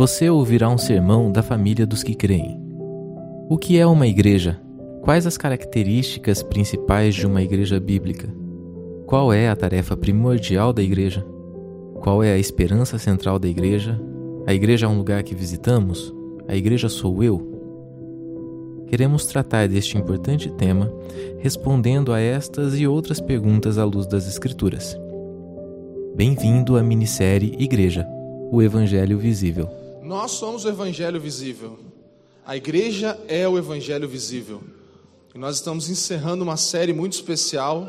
você ouvirá um sermão da família dos que creem. O que é uma igreja? Quais as características principais de uma igreja bíblica? Qual é a tarefa primordial da igreja? Qual é a esperança central da igreja? A igreja é um lugar que visitamos? A igreja sou eu? Queremos tratar deste importante tema respondendo a estas e outras perguntas à luz das Escrituras. Bem-vindo à minissérie Igreja, o Evangelho Visível. Nós somos o Evangelho Visível. A igreja é o Evangelho Visível. E nós estamos encerrando uma série muito especial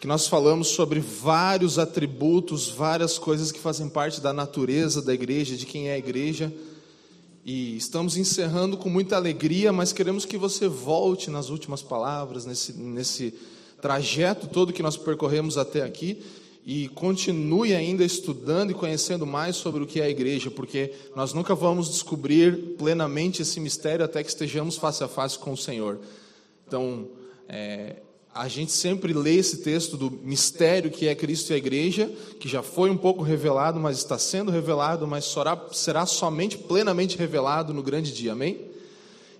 que nós falamos sobre vários atributos, várias coisas que fazem parte da natureza da igreja, de quem é a igreja. E estamos encerrando com muita alegria, mas queremos que você volte nas últimas palavras, nesse, nesse trajeto todo que nós percorremos até aqui e continue ainda estudando e conhecendo mais sobre o que é a igreja, porque nós nunca vamos descobrir plenamente esse mistério até que estejamos face a face com o Senhor. Então, é, a gente sempre lê esse texto do mistério que é Cristo e a igreja, que já foi um pouco revelado, mas está sendo revelado, mas será, será somente plenamente revelado no grande dia, amém?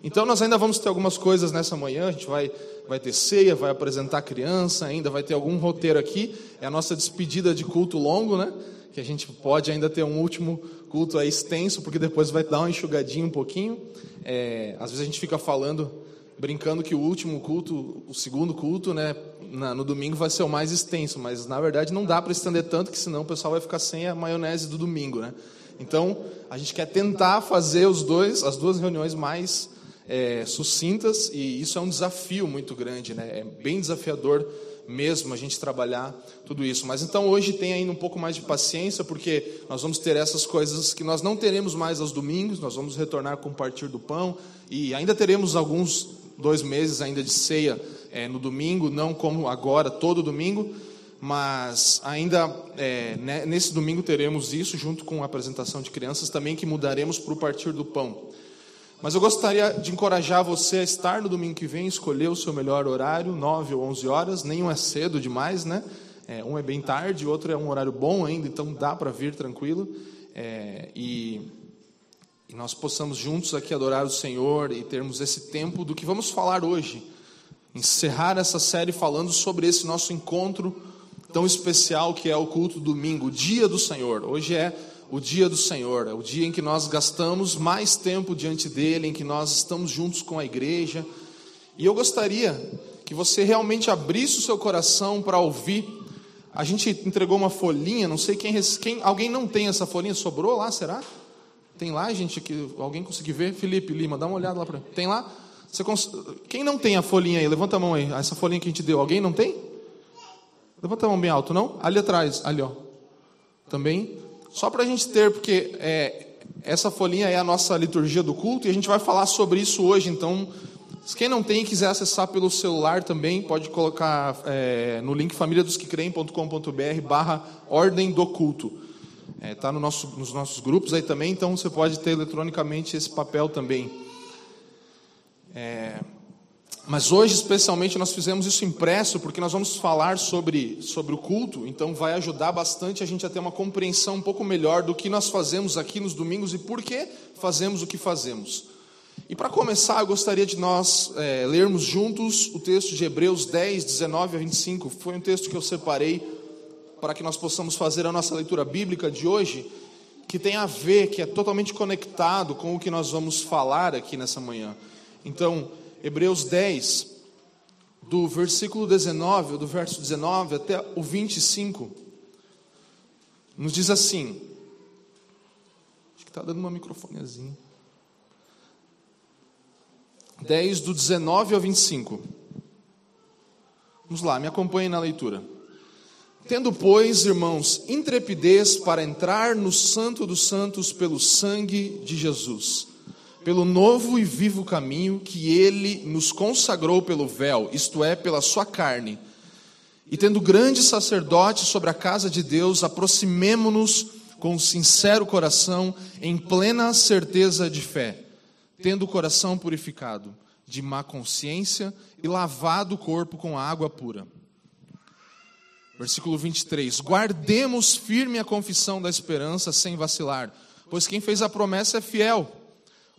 Então, nós ainda vamos ter algumas coisas nessa manhã, a gente vai vai ter ceia, vai apresentar criança, ainda vai ter algum roteiro aqui. É a nossa despedida de culto longo, né? Que a gente pode ainda ter um último culto aí extenso, porque depois vai dar uma enxugadinha um pouquinho. É, às vezes a gente fica falando, brincando que o último culto, o segundo culto, né? Na, no domingo vai ser o mais extenso, mas na verdade não dá para estender tanto, que senão o pessoal vai ficar sem a maionese do domingo, né? Então a gente quer tentar fazer os dois, as duas reuniões mais é, sucintas e isso é um desafio muito grande, né? É bem desafiador mesmo a gente trabalhar tudo isso. Mas então hoje tem ainda um pouco mais de paciência, porque nós vamos ter essas coisas que nós não teremos mais aos domingos, nós vamos retornar com o partir do pão e ainda teremos alguns dois meses ainda de ceia é, no domingo, não como agora todo domingo, mas ainda é, né, nesse domingo teremos isso junto com a apresentação de crianças também que mudaremos para o partir do pão. Mas eu gostaria de encorajar você a estar no domingo que vem, escolher o seu melhor horário, 9 ou 11 horas. Nenhum é cedo demais, né? É, um é bem tarde, outro é um horário bom ainda, então dá para vir tranquilo. É, e, e nós possamos juntos aqui adorar o Senhor e termos esse tempo do que vamos falar hoje. Encerrar essa série falando sobre esse nosso encontro tão especial que é o culto domingo, o dia do Senhor. Hoje é o dia do Senhor, é o dia em que nós gastamos mais tempo diante dele, em que nós estamos juntos com a igreja. E eu gostaria que você realmente abrisse o seu coração para ouvir. A gente entregou uma folhinha, não sei quem, quem alguém não tem essa folhinha, sobrou lá, será? Tem lá, gente, que alguém conseguir ver? Felipe Lima, dá uma olhada lá para. Tem lá? Você cons... Quem não tem a folhinha aí? Levanta a mão aí. Essa folhinha que a gente deu, alguém não tem? Levanta a mão bem alto, não? Ali atrás, ali, ó. Também só para a gente ter, porque é, essa folhinha é a nossa liturgia do culto e a gente vai falar sobre isso hoje. Então, quem não tem e quiser acessar pelo celular também, pode colocar é, no link famíliadosquecreem.com.br barra ordem do culto. Está é, tá no nosso, nos nossos grupos aí também, então você pode ter eletronicamente esse papel também. É, mas hoje, especialmente, nós fizemos isso impresso, porque nós vamos falar sobre, sobre o culto, então vai ajudar bastante a gente a ter uma compreensão um pouco melhor do que nós fazemos aqui nos domingos e por que fazemos o que fazemos. E para começar, eu gostaria de nós é, lermos juntos o texto de Hebreus 10, 19 a 25. Foi um texto que eu separei para que nós possamos fazer a nossa leitura bíblica de hoje, que tem a ver, que é totalmente conectado com o que nós vamos falar aqui nessa manhã. Então, Hebreus 10, do versículo 19, do verso 19 até o 25, nos diz assim. Acho que está dando uma microfonezinha. 10, do 19 ao 25. Vamos lá, me acompanhem na leitura. Tendo, pois, irmãos, intrepidez para entrar no Santo dos Santos pelo sangue de Jesus pelo novo e vivo caminho que ele nos consagrou pelo véu, isto é, pela sua carne. E tendo grande sacerdote sobre a casa de Deus, aproximemo-nos com sincero coração, em plena certeza de fé, tendo o coração purificado de má consciência e lavado o corpo com água pura. Versículo 23: Guardemos firme a confissão da esperança sem vacilar pois quem fez a promessa é fiel.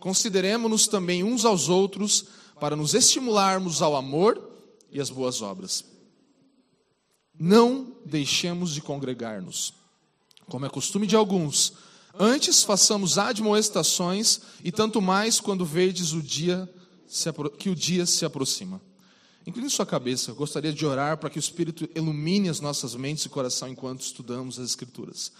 Consideremos-nos também uns aos outros para nos estimularmos ao amor e às boas obras. Não deixemos de congregar-nos, como é costume de alguns. Antes façamos admoestações, e tanto mais quando vedes o dia que o dia se aproxima. Incline sua cabeça, eu gostaria de orar para que o Espírito ilumine as nossas mentes e coração enquanto estudamos as Escrituras.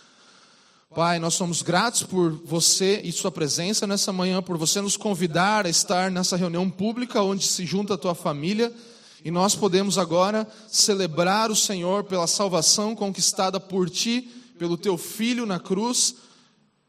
Pai, nós somos gratos por você e sua presença nessa manhã, por você nos convidar a estar nessa reunião pública onde se junta a tua família e nós podemos agora celebrar o Senhor pela salvação conquistada por ti, pelo teu filho na cruz,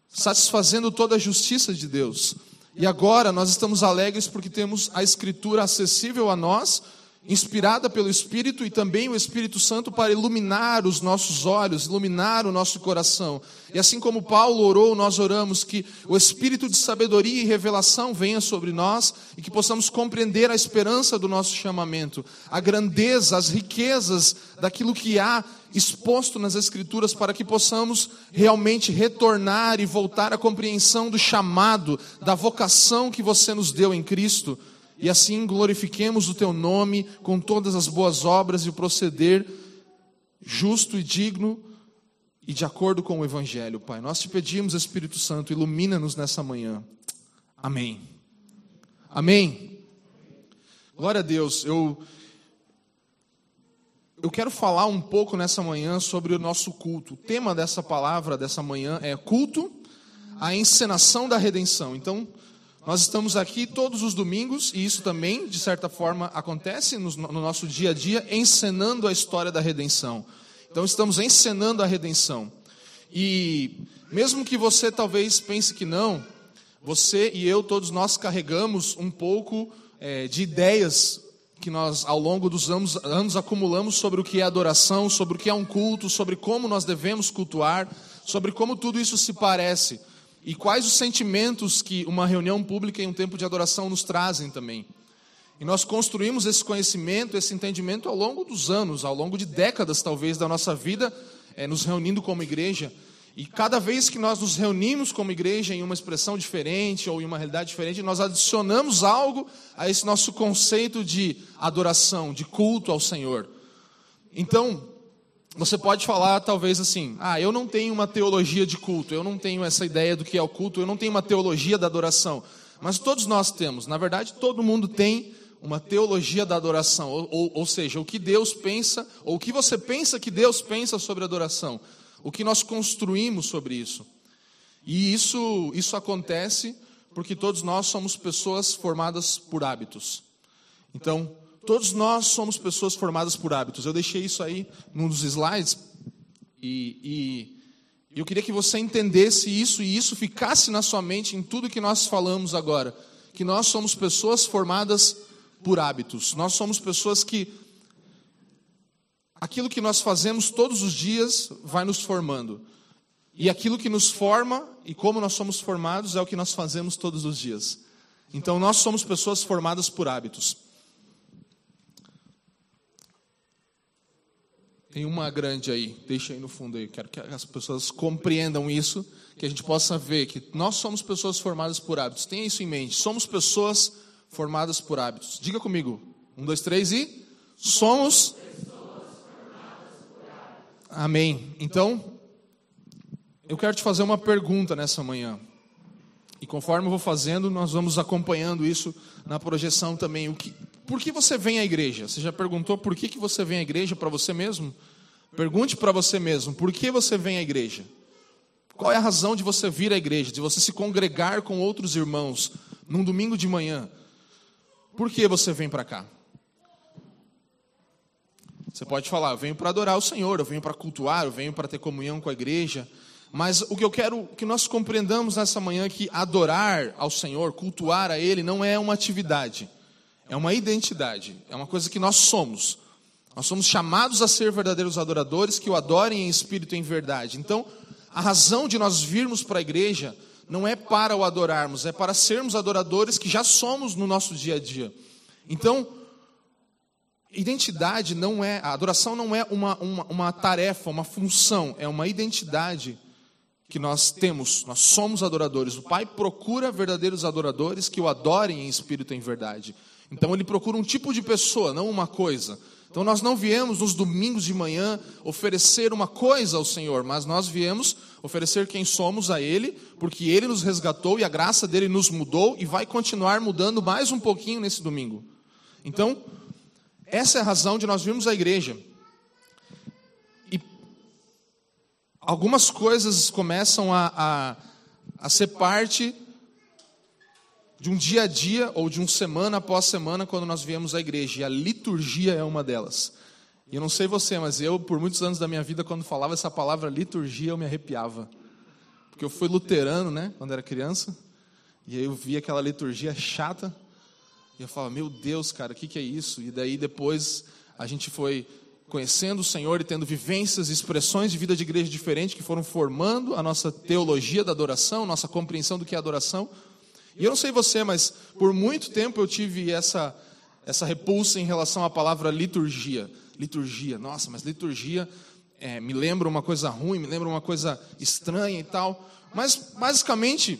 satisfazendo toda a justiça de Deus. E agora nós estamos alegres porque temos a Escritura acessível a nós inspirada pelo Espírito e também o Espírito Santo para iluminar os nossos olhos, iluminar o nosso coração. E assim como Paulo orou, nós oramos que o Espírito de sabedoria e revelação venha sobre nós e que possamos compreender a esperança do nosso chamamento, a grandeza, as riquezas daquilo que há exposto nas Escrituras para que possamos realmente retornar e voltar à compreensão do chamado, da vocação que você nos deu em Cristo e assim glorifiquemos o teu nome com todas as boas obras e o proceder justo e digno e de acordo com o Evangelho, Pai. Nós te pedimos, Espírito Santo, ilumina-nos nessa manhã. Amém. Amém. Glória a Deus. Eu, eu quero falar um pouco nessa manhã sobre o nosso culto. O tema dessa palavra, dessa manhã, é culto, a encenação da redenção. Então, nós estamos aqui todos os domingos, e isso também, de certa forma, acontece no, no, nosso dia a dia, encenando a história da redenção. Então, estamos encenando a redenção. E, mesmo que você talvez pense que não, você e eu, todos nós carregamos um pouco é, de ideias que nós, ao longo dos anos, anos, acumulamos sobre o que é adoração, sobre o que é um culto, sobre como nós devemos cultuar, sobre como tudo isso se parece. E quais os sentimentos que uma reunião pública e um tempo de adoração nos trazem também. E nós construímos esse conhecimento, esse entendimento ao longo dos anos, ao longo de décadas talvez da nossa vida, é, nos reunindo como igreja. E cada vez que nós nos reunimos como igreja em uma expressão diferente ou em uma realidade diferente, nós adicionamos algo a esse nosso conceito de adoração, de culto ao Senhor. Então, você pode falar talvez assim: ah, eu não tenho uma teologia de culto, eu não tenho essa ideia do que é o culto, eu não tenho uma teologia da adoração. Mas todos nós temos, na verdade, todo mundo tem uma teologia da adoração, ou, ou, ou seja, o que Deus pensa, ou o que você pensa que Deus pensa sobre adoração, o que nós construímos sobre isso. E isso, isso acontece porque todos nós somos pessoas formadas por hábitos. Então, Todos nós somos pessoas formadas por hábitos. Eu deixei isso aí num dos slides e, e eu queria que você entendesse isso e isso ficasse na sua mente em tudo que nós falamos agora. Que nós somos pessoas formadas por hábitos. Nós somos pessoas que aquilo que nós fazemos todos os dias vai nos formando. E aquilo que nos forma e como nós somos formados é o que nós fazemos todos os dias. Então nós somos pessoas formadas por hábitos. Tem uma grande aí, deixa aí no fundo aí. Quero que as pessoas compreendam isso, que a gente possa ver que nós somos pessoas formadas por hábitos. Tenha isso em mente. Somos pessoas formadas por hábitos. Diga comigo. Um, dois, três e. Somos. Amém. Então, eu quero te fazer uma pergunta nessa manhã. E conforme eu vou fazendo, nós vamos acompanhando isso na projeção também. O que, por que você vem à igreja? Você já perguntou por que, que você vem à igreja para você mesmo? Pergunte para você mesmo, por que você vem à igreja? Qual é a razão de você vir à igreja, de você se congregar com outros irmãos num domingo de manhã? Por que você vem para cá? Você pode falar, eu venho para adorar o Senhor, eu venho para cultuar, eu venho para ter comunhão com a igreja. Mas o que eu quero que nós compreendamos nessa manhã é que adorar ao Senhor, cultuar a Ele, não é uma atividade é uma identidade, é uma coisa que nós somos. Nós somos chamados a ser verdadeiros adoradores que o adorem em espírito e em verdade. Então, a razão de nós virmos para a igreja não é para o adorarmos, é para sermos adoradores que já somos no nosso dia a dia. Então, identidade não é, a adoração não é uma, uma, uma tarefa, uma função, é uma identidade que nós temos, nós somos adoradores. O Pai procura verdadeiros adoradores que o adorem em espírito e em verdade. Então ele procura um tipo de pessoa, não uma coisa. Então nós não viemos nos domingos de manhã oferecer uma coisa ao Senhor, mas nós viemos oferecer quem somos a Ele, porque Ele nos resgatou e a graça dele nos mudou e vai continuar mudando mais um pouquinho nesse domingo. Então, essa é a razão de nós virmos à igreja. E algumas coisas começam a, a, a ser parte de um dia a dia ou de um semana após semana quando nós viemos à igreja. E a liturgia é uma delas. E eu não sei você, mas eu, por muitos anos da minha vida, quando falava essa palavra liturgia, eu me arrepiava. Porque eu fui luterano, né, quando era criança. E aí eu via aquela liturgia chata. E eu falava, meu Deus, cara, o que, que é isso? E daí depois a gente foi conhecendo o Senhor e tendo vivências expressões de vida de igreja diferente que foram formando a nossa teologia da adoração, nossa compreensão do que é adoração. E eu não sei você, mas por muito tempo eu tive essa, essa repulsa em relação à palavra liturgia. Liturgia, nossa, mas liturgia é, me lembra uma coisa ruim, me lembra uma coisa estranha e tal. Mas, basicamente,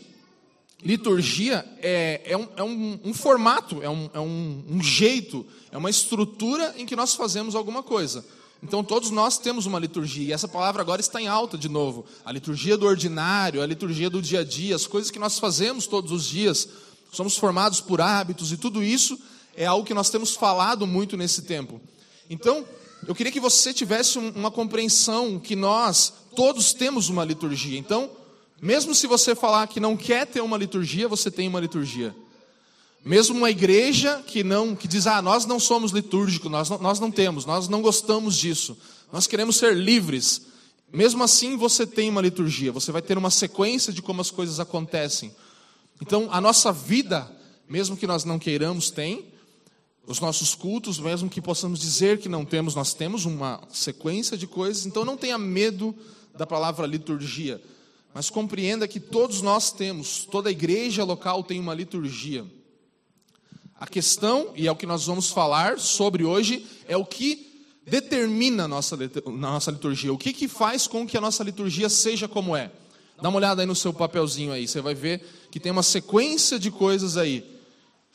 liturgia é, é, um, é um, um, formato, é, um, é um, um jeito, é uma estrutura em que nós fazemos alguma coisa. Então todos nós temos uma liturgia, e essa palavra agora está em alta de novo. A liturgia do ordinário, a liturgia do dia a dia, as coisas que nós fazemos todos os dias, somos formados por hábitos, e tudo isso é algo que nós temos falado muito nesse tempo. Então, eu queria que você tivesse uma compreensão que nós todos temos uma liturgia. Então, mesmo se você falar que não quer ter uma liturgia, você tem uma liturgia. Mesmo uma igreja que não que diz, ah, nós não somos litúrgicos, nós nós não temos, nós não gostamos disso, nós queremos ser livres. Mesmo assim, você tem uma liturgia, você vai ter uma sequência de como as coisas acontecem. Então, a nossa vida, mesmo que nós não queiramos, tem. Os nossos cultos, mesmo que possamos dizer que não temos, nós temos uma sequência de coisas. Então, não tenha medo da palavra liturgia, mas compreenda que todos nós temos, toda igreja local tem uma liturgia. A questão, e é o que nós vamos falar sobre hoje, é o que determina a nossa, nossa liturgia. O que, que faz com que a nossa liturgia seja como é. Dá uma olhada aí no seu papelzinho aí, você vai ver que tem uma sequência de coisas aí.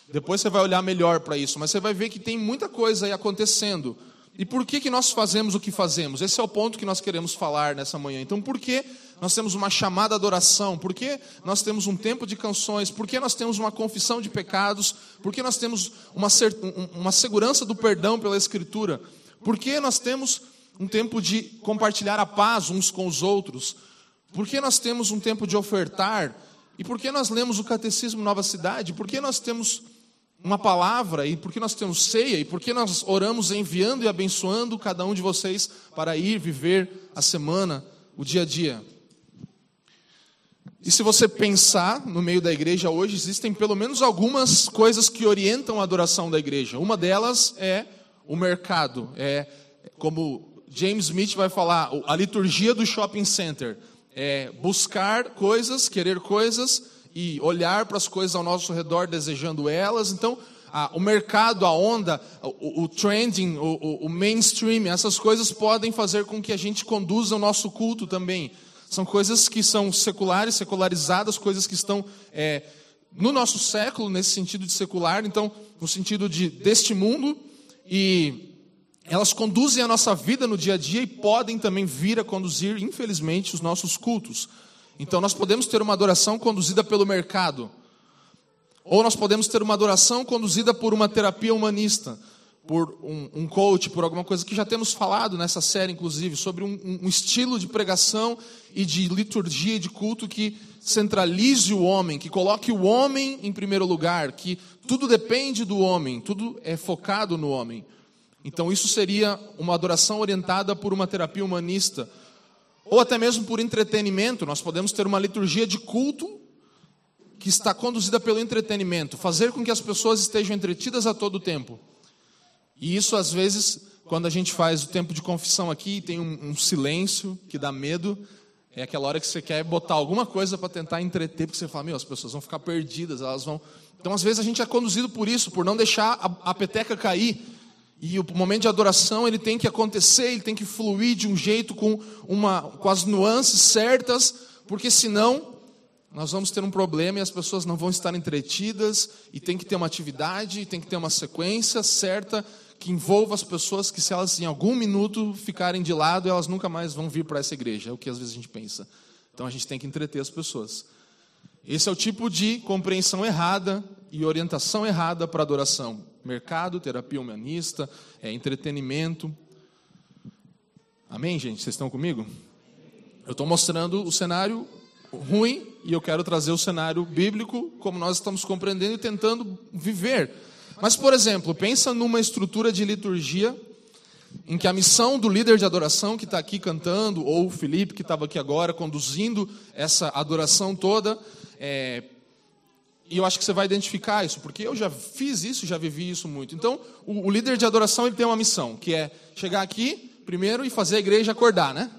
Depois você vai olhar melhor para isso, mas você vai ver que tem muita coisa aí acontecendo. E por que, que nós fazemos o que fazemos? Esse é o ponto que nós queremos falar nessa manhã. Então, por que nós temos uma chamada adoração? Por que nós temos um tempo de canções? Por que nós temos uma confissão de pecados? Por que nós temos uma, uma segurança do perdão pela Escritura? Por que nós temos um tempo de compartilhar a paz uns com os outros? Por que nós temos um tempo de ofertar? E por que nós lemos o Catecismo Nova Cidade? Por que nós temos uma palavra e por que nós temos ceia e por que nós oramos enviando e abençoando cada um de vocês para ir viver a semana, o dia a dia. E se você pensar no meio da igreja hoje, existem pelo menos algumas coisas que orientam a adoração da igreja. Uma delas é o mercado, é como James Smith vai falar, a liturgia do shopping center, é buscar coisas, querer coisas e olhar para as coisas ao nosso redor desejando elas. Então, a, o mercado, a onda, o, o trending, o, o, mainstream, essas coisas podem fazer com que a gente conduza o nosso culto também. São coisas que são seculares, secularizadas, coisas que estão é, no nosso século, nesse sentido de secular, então, no sentido de deste mundo, e elas conduzem a nossa vida no dia a dia e podem também vir a conduzir, infelizmente, os nossos cultos. Então nós podemos ter uma adoração conduzida pelo mercado, ou nós podemos ter uma adoração conduzida por uma terapia humanista, por um, um coach, por alguma coisa que já temos falado nessa série, inclusive, sobre um, um estilo de pregação e de liturgia e de culto que centralize o homem, que coloque o homem em primeiro lugar, que tudo depende do homem, tudo é focado no homem. Então isso seria uma adoração orientada por uma terapia humanista ou até mesmo por entretenimento, nós podemos ter uma liturgia de culto que está conduzida pelo entretenimento, fazer com que as pessoas estejam entretidas a todo tempo. E isso, às vezes, quando a gente faz o tempo de confissão aqui, tem um, um silêncio que dá medo, é aquela hora que você quer botar alguma coisa para tentar entreter, porque você fala, meu, as pessoas vão ficar perdidas, elas vão. Então, às vezes, a gente é conduzido por isso, por não deixar a, a peteca cair e o momento de adoração ele tem que acontecer, ele tem que fluir de um jeito com, uma, com as nuances certas, porque senão nós vamos ter um problema e as pessoas não vão estar entretidas e tem que ter uma atividade, tem que ter uma sequência certa que envolva as pessoas que se elas em algum minuto ficarem de lado, elas nunca mais vão vir para essa igreja, é o que às vezes a gente pensa. Então a gente tem que entreter as pessoas. Esse é o tipo de compreensão errada e orientação errada para adoração. Mercado, terapia humanista, é, entretenimento. Amém, gente? Vocês estão comigo? Eu estou mostrando o cenário ruim e eu quero trazer o cenário bíblico como nós estamos compreendendo e tentando viver. Mas, por exemplo, pensa numa estrutura de liturgia em que a missão do líder de adoração que está aqui cantando, ou o Felipe que estava aqui agora conduzindo essa adoração toda, é, e eu acho que você vai identificar isso, porque eu já fiz isso, já vivi isso muito. Então, o, o líder de adoração ele tem uma missão, que é chegar aqui primeiro e fazer a igreja acordar, né?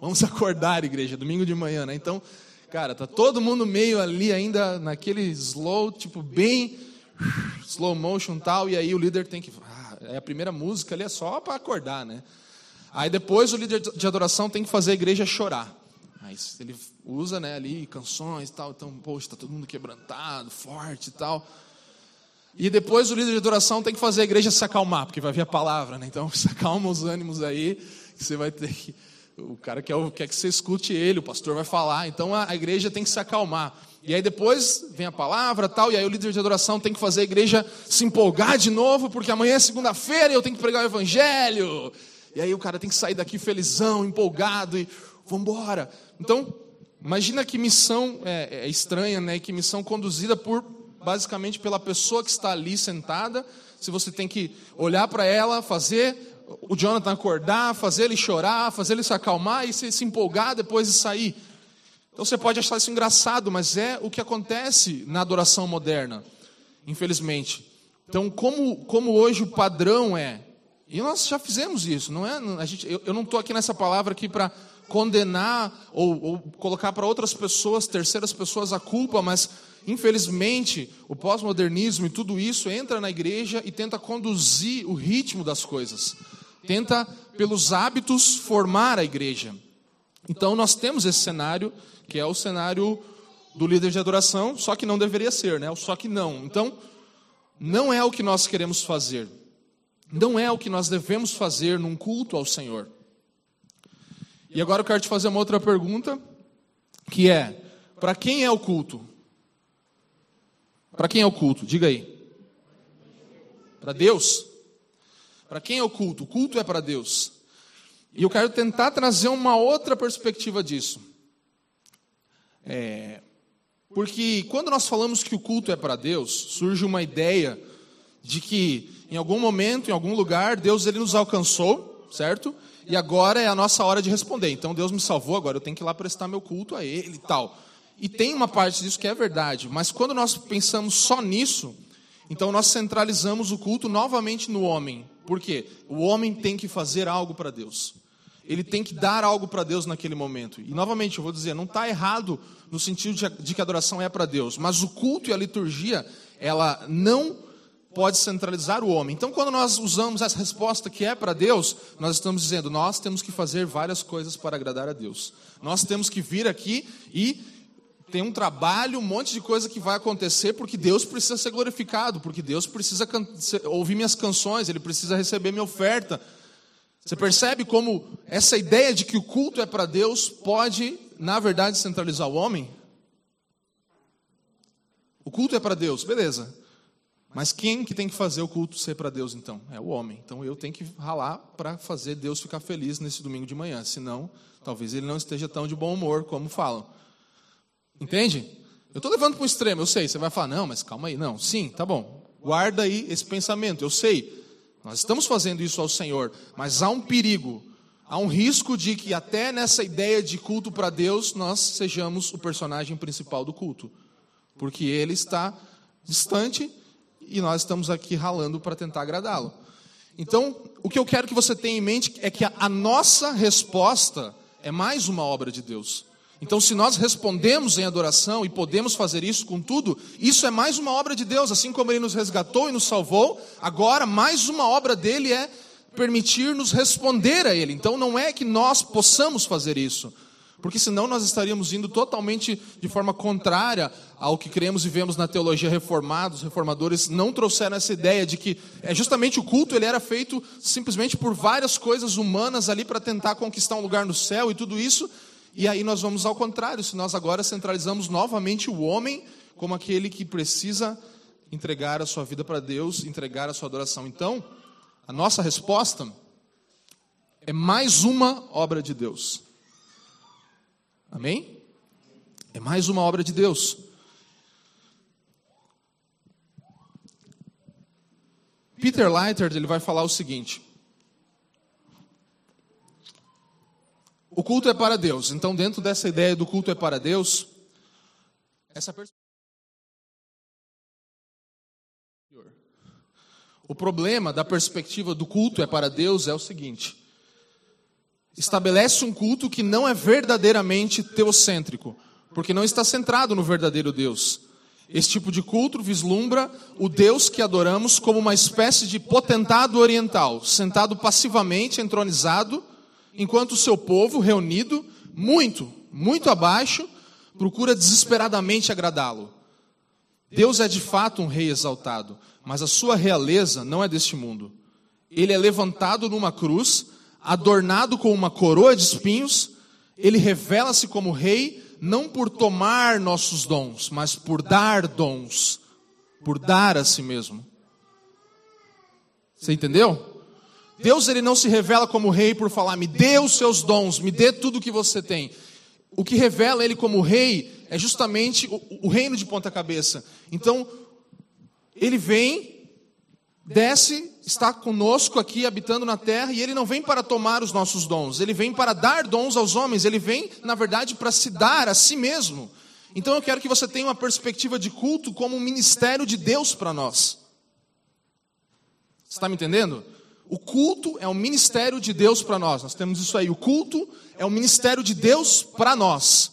Vamos acordar, igreja, domingo de manhã, né? Então, cara, tá todo mundo meio ali ainda naquele slow, tipo bem slow motion tal, e aí o líder tem que, ah, é a primeira música ali é só para acordar, né? Aí depois o líder de adoração tem que fazer a igreja chorar. Aí ele usa, né, ali canções e tal, então, poxa, tá todo mundo quebrantado, forte e tal. E depois o líder de adoração tem que fazer a igreja se acalmar, porque vai vir a palavra, né? Então, se acalma os ânimos aí, que você vai ter que o cara quer, quer que você escute ele, o pastor vai falar, então a, a igreja tem que se acalmar. E aí depois vem a palavra tal, e aí o líder de adoração tem que fazer a igreja se empolgar de novo, porque amanhã é segunda-feira e eu tenho que pregar o evangelho. E aí o cara tem que sair daqui felizão, empolgado e vambora. Então, imagina que missão é, é estranha, né? Que missão conduzida por basicamente pela pessoa que está ali sentada. Se você tem que olhar para ela, fazer o Jonathan acordar, fazer ele chorar, fazer ele se acalmar e se, se empolgar depois de sair. Então você pode achar isso engraçado, mas é o que acontece na adoração moderna, infelizmente. Então, como, como hoje o padrão é, e nós já fizemos isso, não é? A gente, eu, eu não estou aqui nessa palavra aqui para condenar ou, ou colocar para outras pessoas, terceiras pessoas, a culpa, mas infelizmente o pós-modernismo e tudo isso entra na igreja e tenta conduzir o ritmo das coisas tenta, pelos hábitos, formar a igreja. Então, nós temos esse cenário, que é o cenário do líder de adoração, só que não deveria ser, né? Só que não. Então, não é o que nós queremos fazer. Não é o que nós devemos fazer num culto ao Senhor. E agora eu quero te fazer uma outra pergunta, que é: para quem é o culto? Para quem é o culto? Diga aí. Para Deus? Para quem é o culto? O culto é para Deus. E eu quero tentar trazer uma outra perspectiva disso. É, porque quando nós falamos que o culto é para Deus, surge uma ideia de que em algum momento, em algum lugar, Deus ele nos alcançou, certo? E agora é a nossa hora de responder. Então Deus me salvou, agora eu tenho que ir lá prestar meu culto a Ele e tal. E tem uma parte disso que é verdade, mas quando nós pensamos só nisso, então nós centralizamos o culto novamente no homem. Por quê? O homem tem que fazer algo para Deus. Ele tem que dar algo para Deus naquele momento. E novamente, eu vou dizer, não está errado no sentido de que a adoração é para Deus, mas o culto e a liturgia, ela não pode centralizar o homem. Então, quando nós usamos essa resposta que é para Deus, nós estamos dizendo, nós temos que fazer várias coisas para agradar a Deus. Nós temos que vir aqui e tem um trabalho, um monte de coisa que vai acontecer, porque Deus precisa ser glorificado, porque Deus precisa ouvir minhas canções, Ele precisa receber minha oferta. Você percebe como essa ideia de que o culto é para Deus pode, na verdade, centralizar o homem? O culto é para Deus, beleza. Mas quem que tem que fazer o culto ser para Deus então? É o homem. Então eu tenho que ralar para fazer Deus ficar feliz nesse domingo de manhã. Senão, talvez ele não esteja tão de bom humor como falam. Entende? Eu estou levando para um extremo, eu sei. Você vai falar, não, mas calma aí. Não, sim, tá bom. Guarda aí esse pensamento. Eu sei. Nós estamos fazendo isso ao Senhor, mas há um perigo, há um risco de que até nessa ideia de culto para Deus nós sejamos o personagem principal do culto, porque Ele está distante e nós estamos aqui ralando para tentar agradá-lo. Então, o que eu quero que você tenha em mente é que a nossa resposta é mais uma obra de Deus. Então, se nós respondemos em adoração e podemos fazer isso com tudo, isso é mais uma obra de Deus, assim como Ele nos resgatou e nos salvou, agora mais uma obra dele é permitir-nos responder a Ele. Então, não é que nós possamos fazer isso, Porque senão nós estaríamos indo totalmente de forma contrária ao que cremos e vemos na teologia reformada. Os reformadores não trouxeram essa ideia de que é justamente o culto ele era feito simplesmente por várias coisas humanas ali para tentar conquistar um lugar no céu e tudo isso. E aí nós vamos ao contrário, se nós agora centralizamos novamente o homem como aquele que precisa entregar a sua vida para Deus, entregar a sua adoração. Então, a nossa resposta é mais uma obra de Deus. Amém? É mais uma obra de Deus. Peter Leiter ele vai falar o seguinte: O culto é para Deus. Então, dentro dessa ideia do culto é para Deus, essa O problema da perspectiva do culto é para Deus é o seguinte: estabelece um culto que não é verdadeiramente teocêntrico, porque não está centrado no verdadeiro Deus. Esse tipo de culto vislumbra o Deus que adoramos como uma espécie de potentado oriental, sentado passivamente, entronizado, enquanto o seu povo, reunido, muito, muito abaixo, procura desesperadamente agradá-lo. Deus é de fato um rei exaltado, mas a sua realeza não é deste mundo. Ele é levantado numa cruz, adornado com uma coroa de espinhos, ele revela-se como rei, não por tomar nossos dons, mas por dar dons, por dar a si mesmo. Você entendeu? Deus ele não se revela como rei por falar, me dê os seus dons, me dê tudo o que você tem. O que revela ele como rei é justamente o, o reino de ponta cabeça. Então, ele vem, desce, está conosco aqui, habitando na terra, e ele não vem para tomar os nossos dons, ele vem para dar dons aos homens, ele vem, na verdade, para se dar a si mesmo. Então eu quero que você tenha uma perspectiva de culto como um ministério de Deus para nós. Está me entendendo? O culto é um ministério de Deus para nós. Nós temos isso aí. O culto é um ministério de Deus para nós.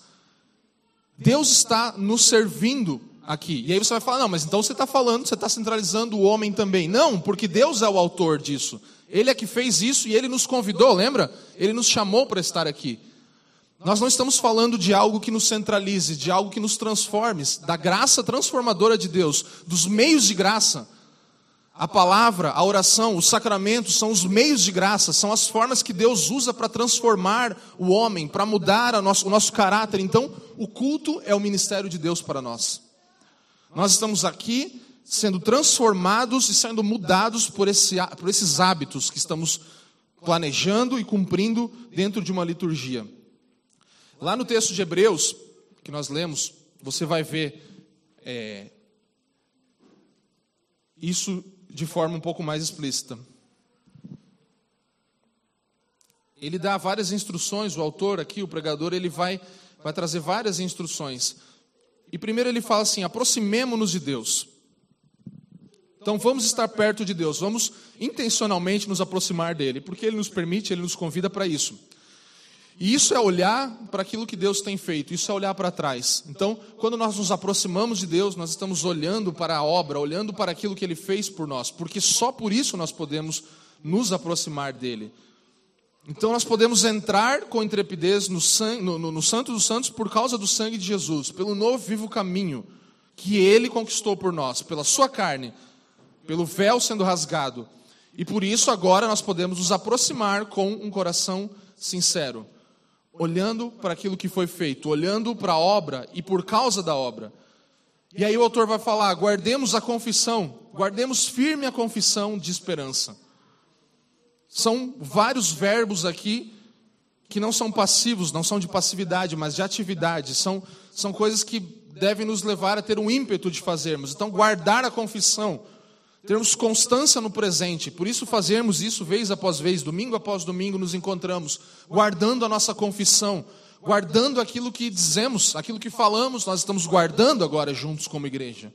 Deus está nos servindo aqui. E aí você vai falar, não, mas então você está falando, você está centralizando o homem também. Não, porque Deus é o autor disso. Ele é que fez isso e ele nos convidou, lembra? Ele nos chamou para estar aqui. Nós não estamos falando de algo que nos centralize, de algo que nos transforme, da graça transformadora de Deus, dos meios de graça. A palavra, a oração, os sacramentos são os meios de graça, são as formas que Deus usa para transformar o homem, para mudar nosso, o nosso caráter. Então, o culto é o ministério de Deus para nós. Nós estamos aqui sendo transformados e sendo mudados por, esse, por esses hábitos que estamos planejando e cumprindo dentro de uma liturgia. Lá no texto de Hebreus, que nós lemos, você vai ver é, isso de forma um pouco mais explícita. Ele dá várias instruções, o autor aqui, o pregador, ele vai, vai trazer várias instruções. E primeiro ele fala assim: aproximemo-nos de Deus. Então vamos estar perto de Deus, vamos intencionalmente nos aproximar dele, porque ele nos permite, ele nos convida para isso. E isso é olhar para aquilo que Deus tem feito, isso é olhar para trás. Então, quando nós nos aproximamos de Deus, nós estamos olhando para a obra, olhando para aquilo que ele fez por nós, porque só por isso nós podemos nos aproximar dele. Então nós podemos entrar com intrepidez no, sangue, no, no, no Santo dos Santos por causa do sangue de Jesus, pelo novo vivo caminho que ele conquistou por nós, pela sua carne, pelo véu sendo rasgado. E por isso agora nós podemos nos aproximar com um coração sincero, olhando para aquilo que foi feito, olhando para a obra e por causa da obra. E aí o autor vai falar: guardemos a confissão, guardemos firme a confissão de esperança. São vários verbos aqui que não são passivos, não são de passividade, mas de atividade. São, são coisas que devem nos levar a ter um ímpeto de fazermos. Então, guardar a confissão, termos constância no presente, por isso fazermos isso vez após vez, domingo após domingo nos encontramos, guardando a nossa confissão, guardando aquilo que dizemos, aquilo que falamos, nós estamos guardando agora juntos como igreja.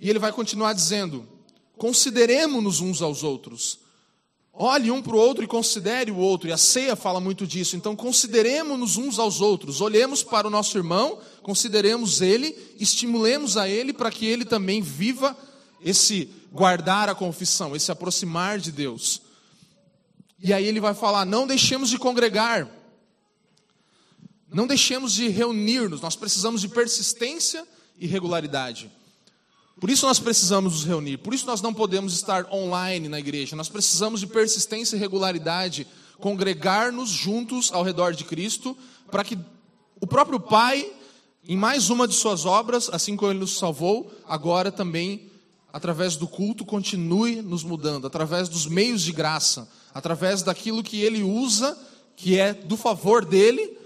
E ele vai continuar dizendo: Consideremos-nos uns aos outros. Olhe um para o outro e considere o outro. E a ceia fala muito disso. Então, consideremos-nos uns aos outros. Olhemos para o nosso irmão, consideremos ele, estimulemos a ele para que ele também viva esse guardar a confissão, esse aproximar de Deus. E aí ele vai falar: não deixemos de congregar. Não deixemos de reunir-nos, nós precisamos de persistência e regularidade. Por isso nós precisamos nos reunir, por isso nós não podemos estar online na igreja, nós precisamos de persistência e regularidade, congregar-nos juntos ao redor de Cristo, para que o próprio Pai, em mais uma de suas obras, assim como Ele nos salvou, agora também, através do culto, continue nos mudando, através dos meios de graça, através daquilo que Ele usa, que é do favor dEle,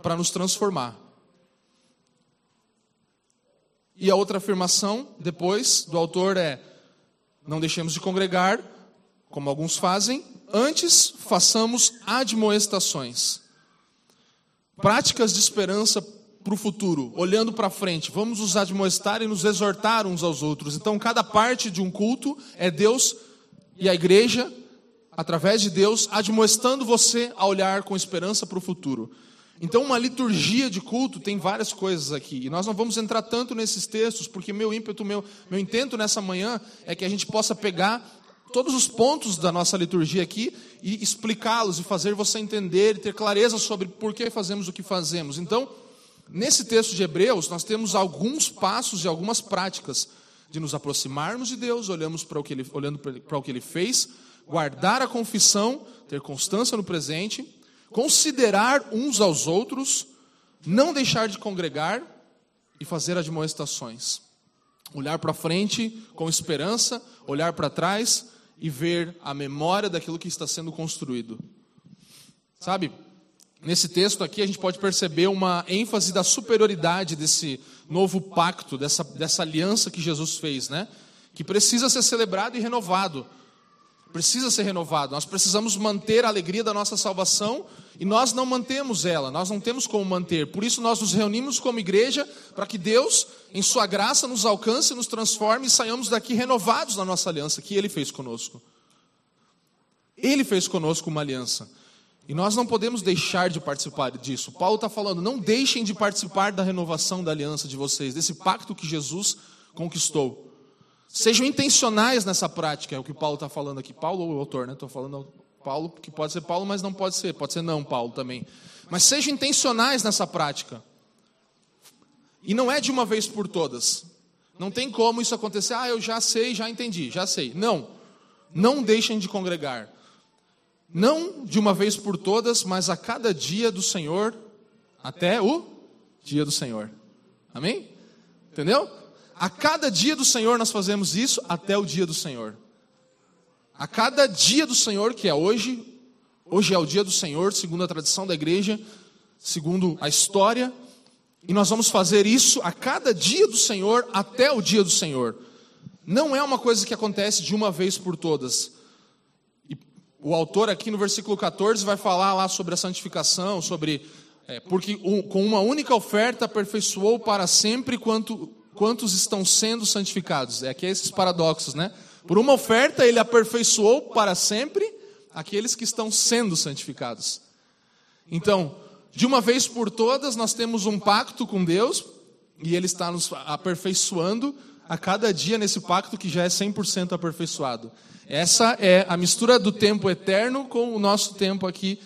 para nos transformar. E a outra afirmação, depois, do autor é: não deixemos de congregar, como alguns fazem, antes façamos admoestações. Práticas de esperança para o futuro, olhando para frente. Vamos nos admoestar e nos exortar uns aos outros. Então, cada parte de um culto é Deus e a igreja, através de Deus, admoestando você a olhar com esperança para o futuro. Então, uma liturgia de culto tem várias coisas aqui. E nós não vamos entrar tanto nesses textos, porque meu ímpeto, meu, meu intento nessa manhã é que a gente possa pegar todos os pontos da nossa liturgia aqui e explicá-los e fazer você entender e ter clareza sobre por que fazemos o que fazemos. Então, nesse texto de Hebreus, nós temos alguns passos e algumas práticas de nos aproximarmos de Deus, olhamos para o que ele, olhando para o que ele fez, guardar a confissão, ter constância no presente considerar uns aos outros, não deixar de congregar e fazer admoestações. Olhar para frente com esperança, olhar para trás e ver a memória daquilo que está sendo construído. Sabe, nesse texto aqui a gente pode perceber uma ênfase da superioridade desse novo pacto, dessa, dessa aliança que Jesus fez, né? Que precisa ser celebrado e renovado precisa ser renovado. Nós precisamos manter a alegria da nossa salvação e nós não mantemos ela, nós não temos como manter. Por isso nós nos reunimos como igreja para que Deus, em sua graça, nos alcance, nos transforme e saiamos daqui renovados na nossa aliança que ele fez conosco. Ele fez conosco uma aliança. E nós não podemos deixar de participar disso. Paulo está falando, não deixem de participar da renovação da aliança de vocês, desse pacto que Jesus conquistou. Sejam intencionais nessa prática, é o que Paulo está falando aqui. Paulo ou o autor, né? Estou falando Paulo, que pode ser Paulo, mas não pode ser, pode ser não Paulo também. Mas sejam intencionais nessa prática. E não é de uma vez por todas. Não tem como isso acontecer, ah, eu já sei, já entendi, já sei. Não. Não deixem de congregar. Não de uma vez por todas, mas a cada dia do Senhor, até o dia do Senhor. Amém? Entendeu? A cada dia do Senhor nós fazemos isso até o dia do Senhor. A cada dia do Senhor, que é hoje, hoje é o dia do Senhor, segundo a tradição da igreja, segundo a história, e nós vamos fazer isso a cada dia do Senhor até o dia do Senhor. Não é uma coisa que acontece de uma vez por todas. E o autor aqui no versículo 14 vai falar lá sobre a santificação, sobre é, porque com uma única oferta aperfeiçoou para sempre quanto quantos estão sendo santificados. É aqui esses paradoxos, né? Por uma oferta ele aperfeiçoou para sempre aqueles que estão sendo santificados. Então, de uma vez por todas, nós temos um pacto com Deus e ele está nos aperfeiçoando a cada dia nesse pacto que já é 100% aperfeiçoado. Essa é a mistura do tempo eterno com o nosso tempo aqui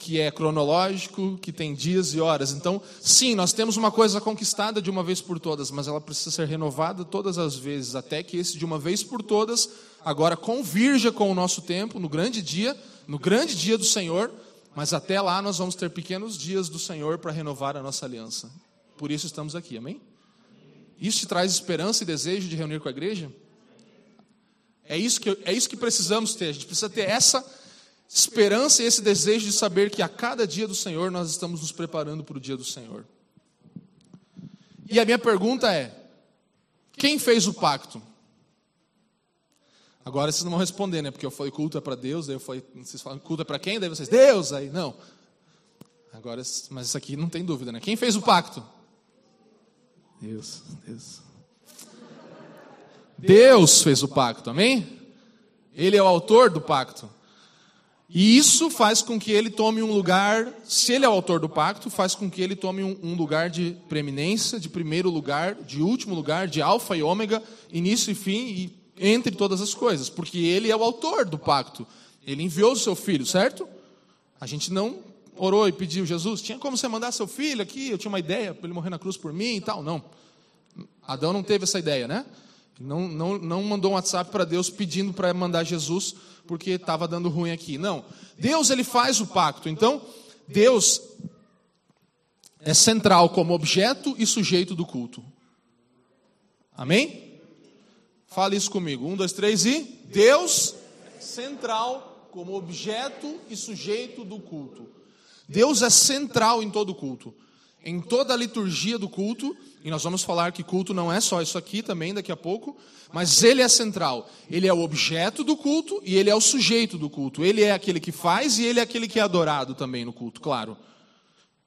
que é cronológico, que tem dias e horas. Então, sim, nós temos uma coisa conquistada de uma vez por todas, mas ela precisa ser renovada todas as vezes, até que esse de uma vez por todas agora convirja com o nosso tempo no grande dia, no grande dia do Senhor, mas até lá nós vamos ter pequenos dias do Senhor para renovar a nossa aliança. Por isso estamos aqui, amém? Isso te traz esperança e desejo de reunir com a igreja? É isso que, é isso que precisamos ter, a gente precisa ter essa esperança e esse desejo de saber que a cada dia do Senhor nós estamos nos preparando para o dia do Senhor. E a minha pergunta é: quem fez o pacto? Agora vocês não vão responder, né? Porque eu falei culto é para Deus, aí eu falei, vocês falam culto é para quem? Daí vocês, Deus, aí não. Agora, mas isso aqui não tem dúvida, né? Quem fez o pacto? Deus, Deus. Deus fez o pacto, amém? Ele é o autor do pacto. E isso faz com que ele tome um lugar, se ele é o autor do pacto, faz com que ele tome um, lugar de preeminência, de primeiro lugar, de último lugar, de alfa e ômega, início e fim, e entre todas as coisas, porque ele é o autor do pacto. Ele enviou o seu filho, certo? A gente não orou e pediu, Jesus, tinha como você mandar seu filho aqui? Eu tinha uma ideia para ele morrer na cruz por mim e tal. Não. Adão não teve essa ideia, né? Não, não, não mandou um WhatsApp para Deus pedindo para mandar Jesus porque estava dando ruim aqui. Não. Deus ele faz o pacto. Então, Deus é central como objeto e sujeito do culto. Amém? Fale isso comigo. Um, dois, três e. Deus é central como objeto e sujeito do culto. Deus é central em todo culto. Em toda a liturgia do culto, e nós vamos falar que culto não é só isso aqui também daqui a pouco, mas ele é central. Ele é o objeto do culto e ele é o sujeito do culto. Ele é aquele que faz e ele é aquele que é adorado também no culto, claro.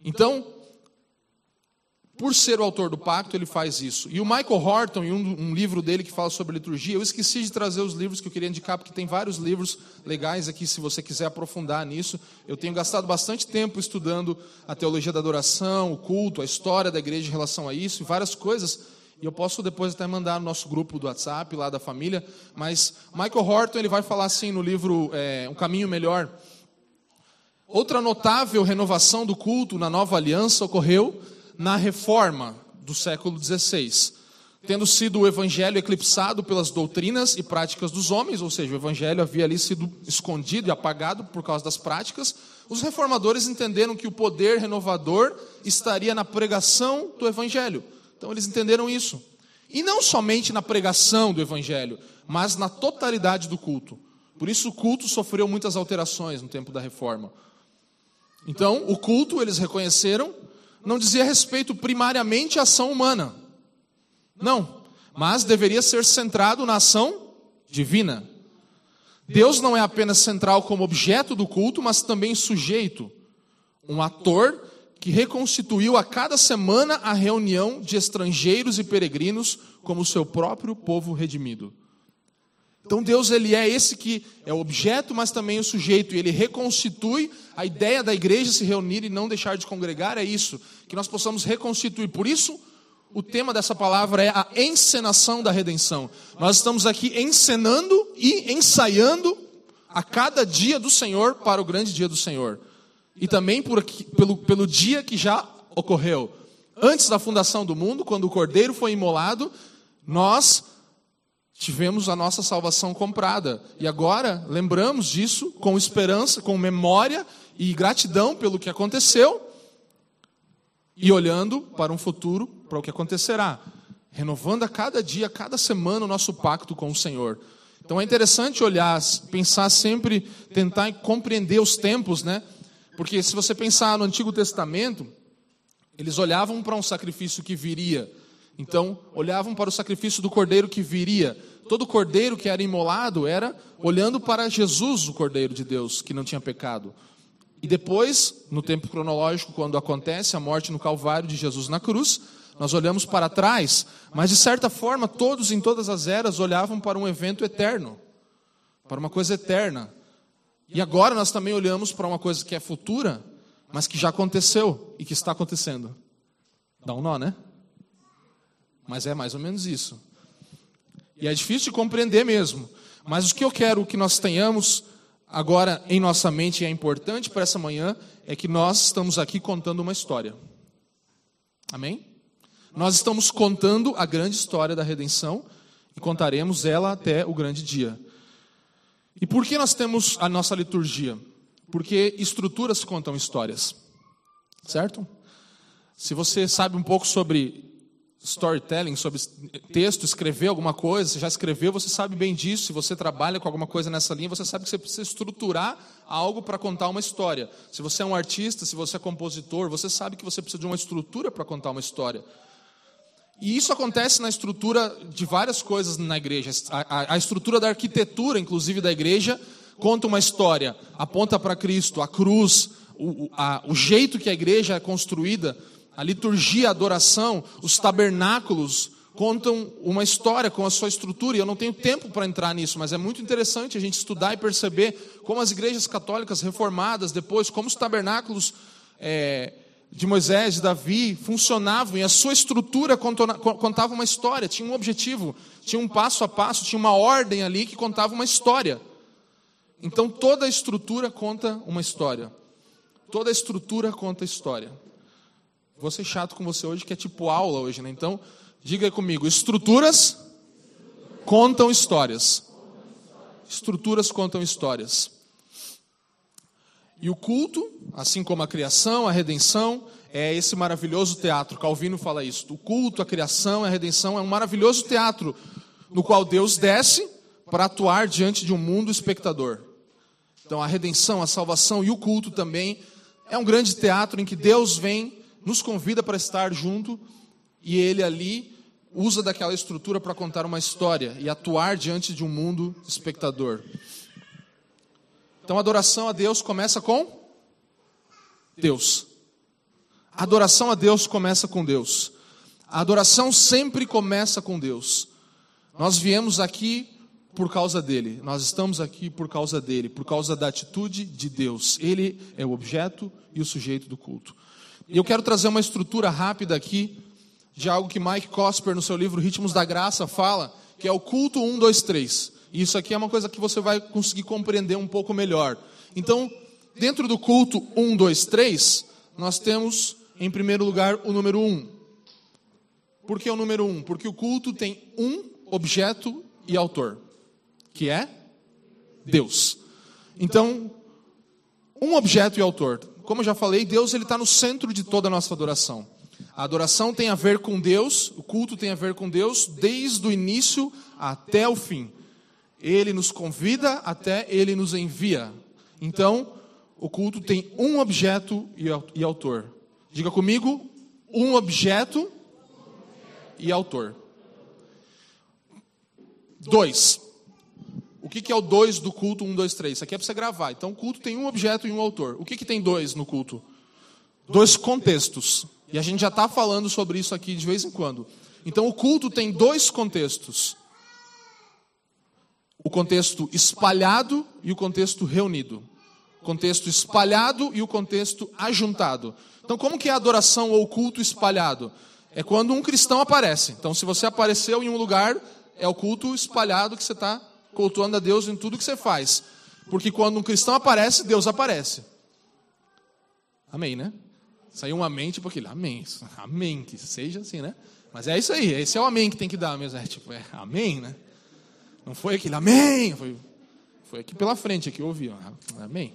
Então, por ser o autor do pacto, ele faz isso. E o Michael Horton, em um, um, livro dele que fala sobre liturgia, eu esqueci de trazer os livros que eu queria indicar, porque tem vários livros legais aqui, se você quiser aprofundar nisso. Eu tenho gastado bastante tempo estudando a teologia da adoração, o culto, a história da igreja em relação a isso, e várias coisas. E eu posso depois até mandar no nosso grupo do WhatsApp, lá da família. Mas Michael Horton, ele vai falar assim no livro é, Um Caminho Melhor. Outra notável renovação do culto na nova aliança ocorreu na reforma do século XVI, tendo sido o evangelho eclipsado pelas doutrinas e práticas dos homens, ou seja, o evangelho havia ali sido escondido e apagado por causa das práticas, os reformadores entenderam que o poder renovador estaria na pregação do evangelho. Então eles entenderam isso. E não somente na pregação do evangelho, mas na totalidade do culto. Por isso o culto sofreu muitas alterações no tempo da reforma. Então, o culto eles reconheceram não dizia respeito primariamente à ação humana. Não, mas deveria ser centrado na ação divina. Deus não é apenas central como objeto do culto, mas também sujeito, um ator que reconstituiu a cada semana a reunião de estrangeiros e peregrinos como seu próprio povo redimido. Então Deus ele é esse que é o objeto, mas também o sujeito, e ele reconstitui a ideia da igreja se reunir e não deixar de congregar, é isso, que nós possamos reconstituir. Por isso, o tema dessa palavra é a encenação da redenção. Nós estamos aqui encenando e ensaiando a cada dia do Senhor para o grande dia do Senhor. E também por pelo, pelo dia que já ocorreu. Antes da fundação do mundo, quando o cordeiro foi imolado, nós tivemos a nossa salvação comprada. E agora lembramos disso com esperança, com memória e gratidão pelo que aconteceu e olhando para um futuro, para o que acontecerá, renovando a cada dia, a cada semana o nosso pacto com o Senhor. Então é interessante olhar, pensar sempre, tentar compreender os tempos, né? Porque se você pensar no Antigo Testamento, eles olhavam para um sacrifício que viria então, olhavam para o sacrifício do cordeiro que viria. Todo cordeiro que era imolado era olhando para Jesus, o cordeiro de Deus, que não tinha pecado. E depois, no tempo cronológico, quando acontece a morte no Calvário de Jesus na cruz, nós olhamos para trás, mas de certa forma, todos em todas as eras olhavam para um evento eterno, para uma coisa eterna. E agora nós também olhamos para uma coisa que é futura, mas que já aconteceu e que está acontecendo. Dá um nó, né? Mas é mais ou menos isso. E é difícil de compreender mesmo. Mas o que eu quero que nós tenhamos agora em nossa mente e é importante para essa manhã é que nós estamos aqui contando uma história. Amém? Nós estamos contando a grande história da redenção e contaremos ela até o grande dia. E por que nós temos a nossa liturgia? Porque estruturas contam histórias. Certo? Se você sabe um pouco sobre storytelling, sobre texto, escrever alguma coisa, você já escreveu, você sabe bem disso. Se você trabalha com alguma coisa nessa linha, você sabe que você precisa estruturar algo para contar uma história. Se você é um artista, se você é compositor, você sabe que você precisa de uma estrutura para contar uma história. E isso acontece na estrutura de várias coisas na igreja. A, a, a estrutura da arquitetura, inclusive da igreja, conta uma história, aponta para Cristo, a cruz, o, a, o jeito que a igreja é construída a liturgia, a adoração, os tabernáculos contam uma história com a sua estrutura, e eu não tenho tempo para entrar nisso, mas é muito interessante a gente estudar e perceber como as igrejas católicas reformadas, depois, como os tabernáculos é, de Moisés, de Davi, funcionavam, e a sua estrutura contava uma história, tinha um objetivo, tinha um passo a passo, tinha uma ordem ali que contava uma história. Então toda a estrutura conta uma história. Toda estrutura conta história. Vou ser chato com você hoje, que é tipo aula hoje, né? Então, diga comigo: estruturas contam histórias. Estruturas contam histórias. E o culto, assim como a criação, a redenção, é esse maravilhoso teatro. Calvino fala isso. O culto, a criação, a redenção é um maravilhoso teatro no qual Deus desce para atuar diante de um mundo espectador. Então, a redenção, a salvação e o culto também é um grande teatro em que Deus vem, nos convida para estar junto e ele ali usa daquela estrutura para contar uma história e atuar diante de um mundo espectador. Então a adoração a Deus começa com Deus. A adoração a Deus começa com Deus. A adoração sempre começa com Deus. Nós viemos aqui por causa dele, nós estamos aqui por causa dele, por causa da atitude de Deus. Ele é o objeto e o sujeito do culto. E eu quero trazer uma estrutura rápida aqui de algo que Mike Cosper, no seu livro Ritmos da Graça, fala, que é o culto 1, 2, 3. E isso aqui é uma coisa que você vai conseguir compreender um pouco melhor. Então, dentro do culto 1, 2, 3, nós temos, em primeiro lugar, o número 1. Por que o número 1? Porque o culto tem um objeto e autor, que é Deus. Então, um objeto e autor. Como eu já falei, Deus ele está no centro de toda a nossa adoração. A adoração tem a ver com Deus, o culto tem a ver com Deus desde o início até o fim. Ele nos convida até ele nos envia. Então, o culto tem um objeto e autor. Diga comigo, um objeto e autor. Dois. O que, é o dois do culto? Um, dois, três. Isso aqui é para você gravar. Então, o culto tem um objeto e um autor. O que, que tem dois no culto? Dois contextos. E a gente já está falando sobre isso aqui de vez em quando. Então, o culto tem dois contextos o contexto espalhado e o contexto reunido. Contexto espalhado e o contexto ajuntado. Então, como que é a adoração ou culto espalhado? É quando um cristão aparece. Então, se você apareceu em um lugar, é o culto espalhado que você está cultuando a Deus em tudo que você faz. Porque quando um cristão aparece, Deus aparece. Amém, né? Saiu um amém, tipo aquele, amém. Amém, que seja assim, né? Mas é isso aí, esse é o amém que tem que dar mesmo. É tipo, é amém, né? Não foi aquele amém, foi, foi aqui pela frente que eu ouvi. Ó, amém.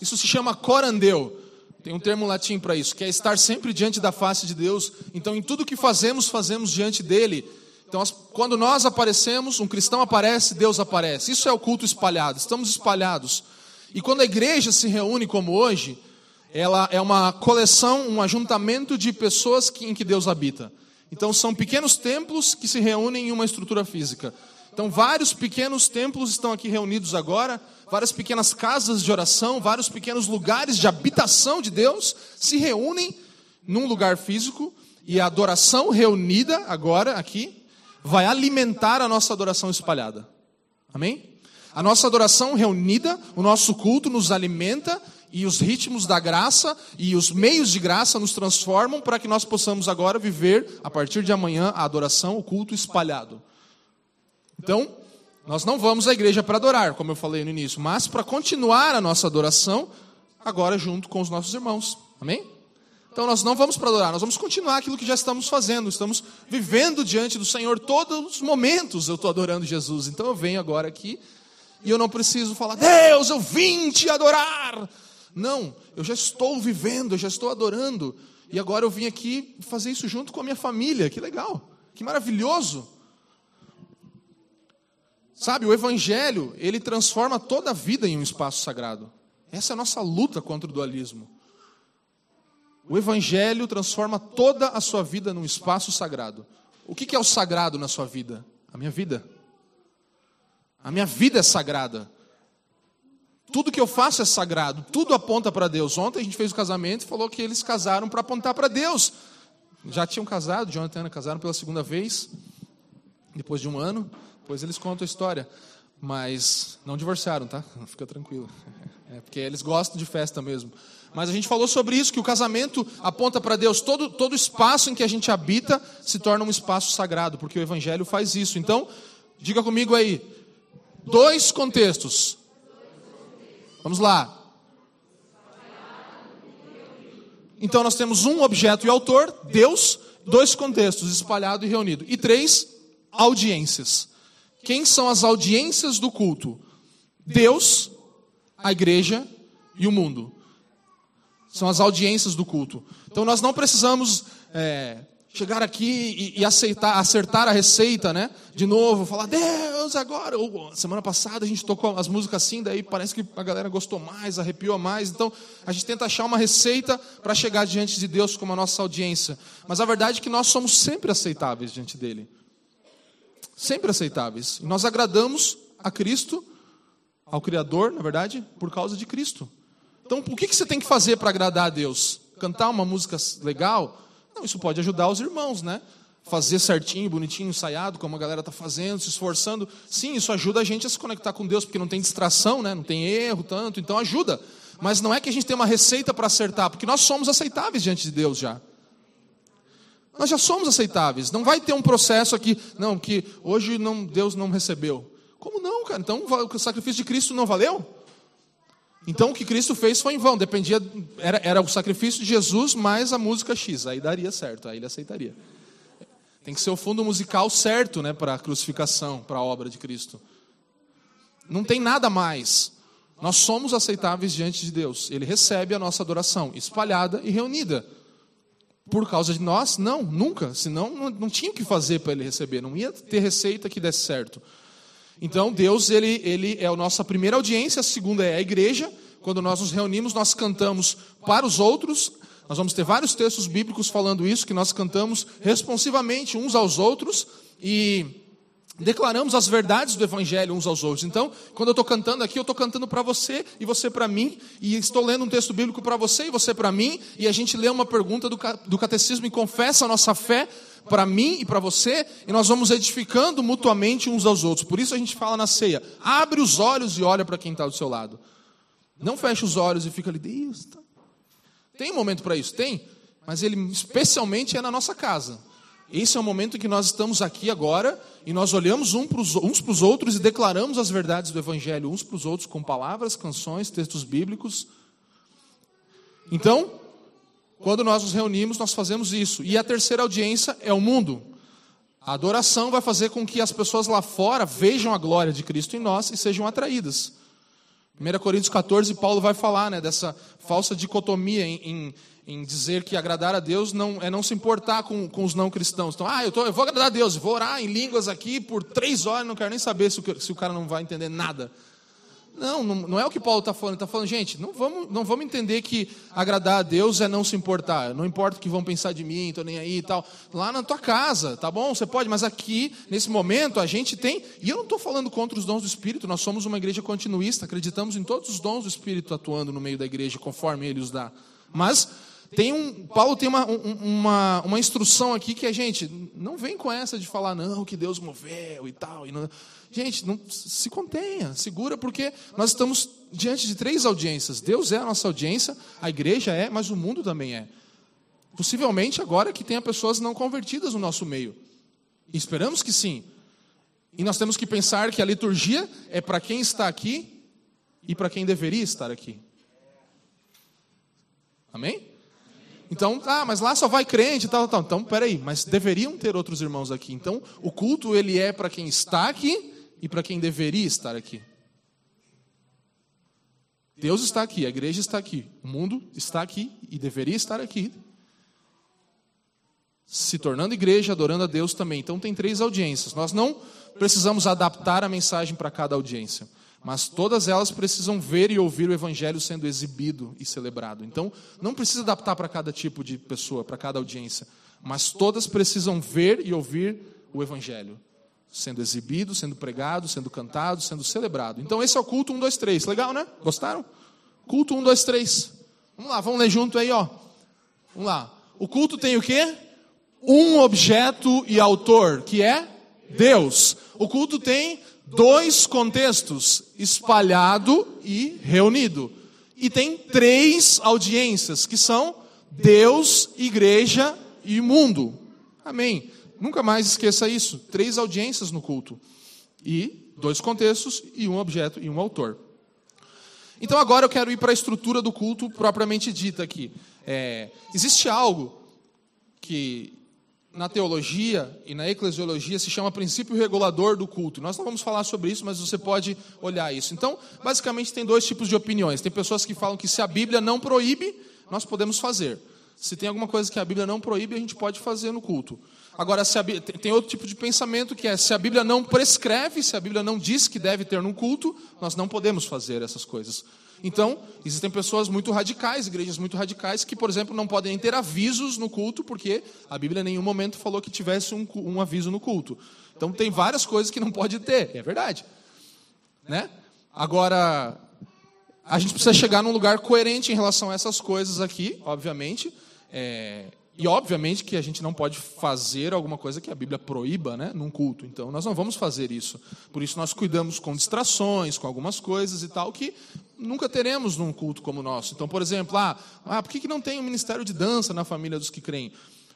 Isso se chama corandeu. Tem um termo latim para isso, que é estar sempre diante da face de Deus. Então, em tudo que fazemos, fazemos diante dele. Então, quando nós aparecemos, um cristão aparece, Deus aparece. Isso é o culto espalhado. Estamos espalhados. E quando a igreja se reúne como hoje, ela é uma coleção, um ajuntamento de pessoas em que Deus habita. Então são pequenos templos que se reúnem em uma estrutura física. Então vários pequenos templos estão aqui reunidos agora, várias pequenas casas de oração, vários pequenos lugares de habitação de Deus se reúnem num lugar físico e a adoração reunida agora aqui vai alimentar a nossa adoração espalhada. Amém? A nossa adoração reunida, o nosso culto nos alimenta e os ritmos da graça e os meios de graça nos transformam para que nós possamos agora viver, a partir de amanhã, a adoração, o culto espalhado. Então, nós não vamos à igreja para adorar, como eu falei no início, mas para continuar a nossa adoração agora junto com os nossos irmãos. Amém? Então nós não vamos para adorar, nós vamos continuar aquilo que já estamos fazendo. Estamos vivendo diante do Senhor todos os momentos. Eu estou adorando Jesus. Então eu venho agora aqui e eu não preciso falar, Deus, eu vim te adorar. Não, eu já estou vivendo, eu já estou adorando. E agora eu vim aqui fazer isso junto com a minha família. Que legal, que maravilhoso. Sabe, o Evangelho, ele transforma toda a vida em um espaço sagrado. Essa é a nossa luta contra o dualismo. O Evangelho transforma toda a sua vida num espaço sagrado. O que é o sagrado na sua vida? A minha vida. A minha vida é sagrada. Tudo que eu faço é sagrado, tudo aponta para Deus. Ontem a gente fez o casamento e falou que eles casaram para apontar para Deus. Já tinham casado, Jonathan e Ana casaram pela segunda vez, depois de um ano. Depois eles contam a história. Mas não divorciaram, tá? Fica tranquilo. É porque eles gostam de festa mesmo. Mas a gente falou sobre isso, que o casamento aponta para Deus. Todo, todo espaço em que a gente habita se torna um espaço sagrado, porque o Evangelho faz isso. Então, diga comigo aí: dois contextos Vamos lá. Então nós temos um objeto e autor, Deus, dois contextos, espalhado e reunido. E três audiências. Quem são as audiências do culto? Deus, a igreja e o mundo. São as audiências do culto. Então nós não precisamos é, chegar aqui e, e, aceitar, acertar a receita, né? De novo, falar, Deus, agora. Ou, semana passada a gente tocou as músicas assim, daí parece que a galera gostou mais, arrepiou mais. Então a gente tenta achar uma receita para chegar diante de Deus como a nossa audiência. Mas a verdade é que nós somos sempre aceitáveis diante dele. Sempre aceitáveis. Nós agradamos a Cristo, ao Criador, na verdade, por causa de Cristo. Então, o que você tem que fazer para agradar a Deus? Cantar uma música legal? Não, isso pode ajudar os irmãos, né? Fazer certinho, bonitinho, ensaiado, como a galera está fazendo, se esforçando. Sim, isso ajuda a gente a se conectar com Deus, porque não tem distração, né? não tem erro tanto, então ajuda. Mas não é que a gente tem uma receita para acertar, porque nós somos aceitáveis diante de Deus já. Nós já somos aceitáveis. Não vai ter um processo aqui, não, que hoje não, Deus não recebeu. Como não, cara? Então o sacrifício de Cristo não valeu? Então o que Cristo fez foi em vão, dependia, era, era o sacrifício de Jesus mais a música X, aí daria certo, aí ele aceitaria. Tem que ser o fundo musical certo né, para a crucificação, para a obra de Cristo. Não tem nada mais. Nós somos aceitáveis diante de Deus. Ele recebe a nossa adoração, espalhada e reunida. Por causa de nós? Não, nunca. Senão não, não tinha o que fazer para ele receber, não ia ter receita que desse certo. Então Deus ele, ele é a nossa primeira audiência, a segunda é a igreja. Quando nós nos reunimos, nós cantamos para os outros. Nós vamos ter vários textos bíblicos falando isso, que nós cantamos responsivamente uns aos outros e declaramos as verdades do Evangelho uns aos outros. Então, quando eu estou cantando aqui, eu estou cantando para você e você para mim, e estou lendo um texto bíblico para você e você para mim, e a gente lê uma pergunta do catecismo e confessa a nossa fé para mim e para você, e nós vamos edificando mutuamente uns aos outros. Por isso a gente fala na ceia: abre os olhos e olha para quem está do seu lado. Não fecha os olhos e fica ali, Deus. Tá... Tem momento para isso? Tem, mas ele especialmente é na nossa casa. Esse é o momento que nós estamos aqui agora e nós olhamos uns para os outros e declaramos as verdades do Evangelho uns para os outros com palavras, canções, textos bíblicos. Então, quando nós nos reunimos, nós fazemos isso. E a terceira audiência é o mundo. A adoração vai fazer com que as pessoas lá fora vejam a glória de Cristo em nós e sejam atraídas. 1 Coríntios 14, Paulo vai falar né, dessa falsa dicotomia em, em, em, dizer que agradar a Deus não, é não se importar com, com os não cristãos. Então, ah, eu, tô, eu vou agradar a Deus, vou orar em línguas aqui por três horas, não quero nem saber se o, se o cara não vai entender nada. Não, não, é o que Paulo está falando. Ele está falando, gente, não vamos, não vamos entender que agradar a Deus é não se importar. Não importa o que vão pensar de mim, estou nem aí e tal. Lá na tua casa, tá bom? Você pode, mas aqui, nesse momento, a gente tem. E eu não estou falando contra os dons do Espírito, nós somos uma igreja continuista, acreditamos em todos os dons do Espírito atuando no meio da igreja, conforme ele os dá. Mas tem um, Paulo tem uma, uma, uma instrução aqui que é, gente, não vem com essa de falar, não, que Deus moveu e tal. E não, gente, não, se contenha, segura, porque nós estamos diante de três audiências. Deus é a nossa audiência, a igreja é, mas o mundo também é. Possivelmente agora que tenha pessoas não convertidas no nosso meio. E esperamos que sim. E nós temos que pensar que a liturgia é para quem está aqui e para quem deveria estar aqui. Amém? Então, ah, mas lá só vai crente e tal, tal. Então, peraí, mas deveriam ter outros irmãos aqui. Então, o culto ele é para quem está aqui e para quem deveria estar aqui. Deus está aqui, a igreja está aqui, o mundo está aqui e deveria estar aqui. Se tornando igreja, adorando a Deus também. Então tem três audiências. Nós não precisamos adaptar a mensagem para cada audiência mas todas elas precisam ver e ouvir o evangelho sendo exibido e celebrado. Então, não precisa adaptar para cada tipo de pessoa, para cada audiência, mas todas precisam ver e ouvir o evangelho sendo exibido, sendo pregado, sendo cantado, sendo celebrado. Então, esse é o culto 1, 2, 3. Legal, né? Gostaram? Culto 1, 2, 3. Vamos lá, vamos ler junto aí, ó. Vamos lá. O culto tem o quê? Um objeto e autor, que é Deus. O culto tem dois contextos, espalhado e reunido. E tem três audiências, que são Deus, igreja e mundo. Amém. Nunca mais esqueça isso. Três audiências no culto. E dois contextos, e um objeto e um autor. Então agora eu quero ir para a estrutura do culto propriamente dita aqui. É, existe algo que na teologia e na eclesiologia se chama princípio regulador do culto. Nós não vamos falar sobre isso, mas você pode olhar isso. Então, basicamente, tem dois tipos de opiniões. Tem pessoas que falam que se a Bíblia não proíbe, nós podemos fazer. Se tem alguma coisa que a Bíblia não proíbe, a gente pode fazer no culto. Agora, a, tem outro tipo de pensamento que é: se a Bíblia não prescreve, se a Bíblia não diz que deve ter no culto, nós não podemos fazer essas coisas. Então, existem pessoas muito radicais, igrejas muito radicais, que, por exemplo, não podem ter avisos no culto, porque a Bíblia em nenhum momento falou que tivesse um, um aviso no culto. Então, tem várias coisas que não pode ter, é verdade. Né? Agora, a gente precisa chegar num lugar coerente em relação a essas coisas aqui, obviamente. É, e obviamente que a gente não pode fazer alguma coisa que a Bíblia proíba né, num culto. Então nós não vamos fazer isso. Por isso nós cuidamos com distrações, com algumas coisas e tal, que nunca teremos num culto como o nosso. Então, por exemplo, ah, ah por que, que não tem um ministério de dança na família dos que creem?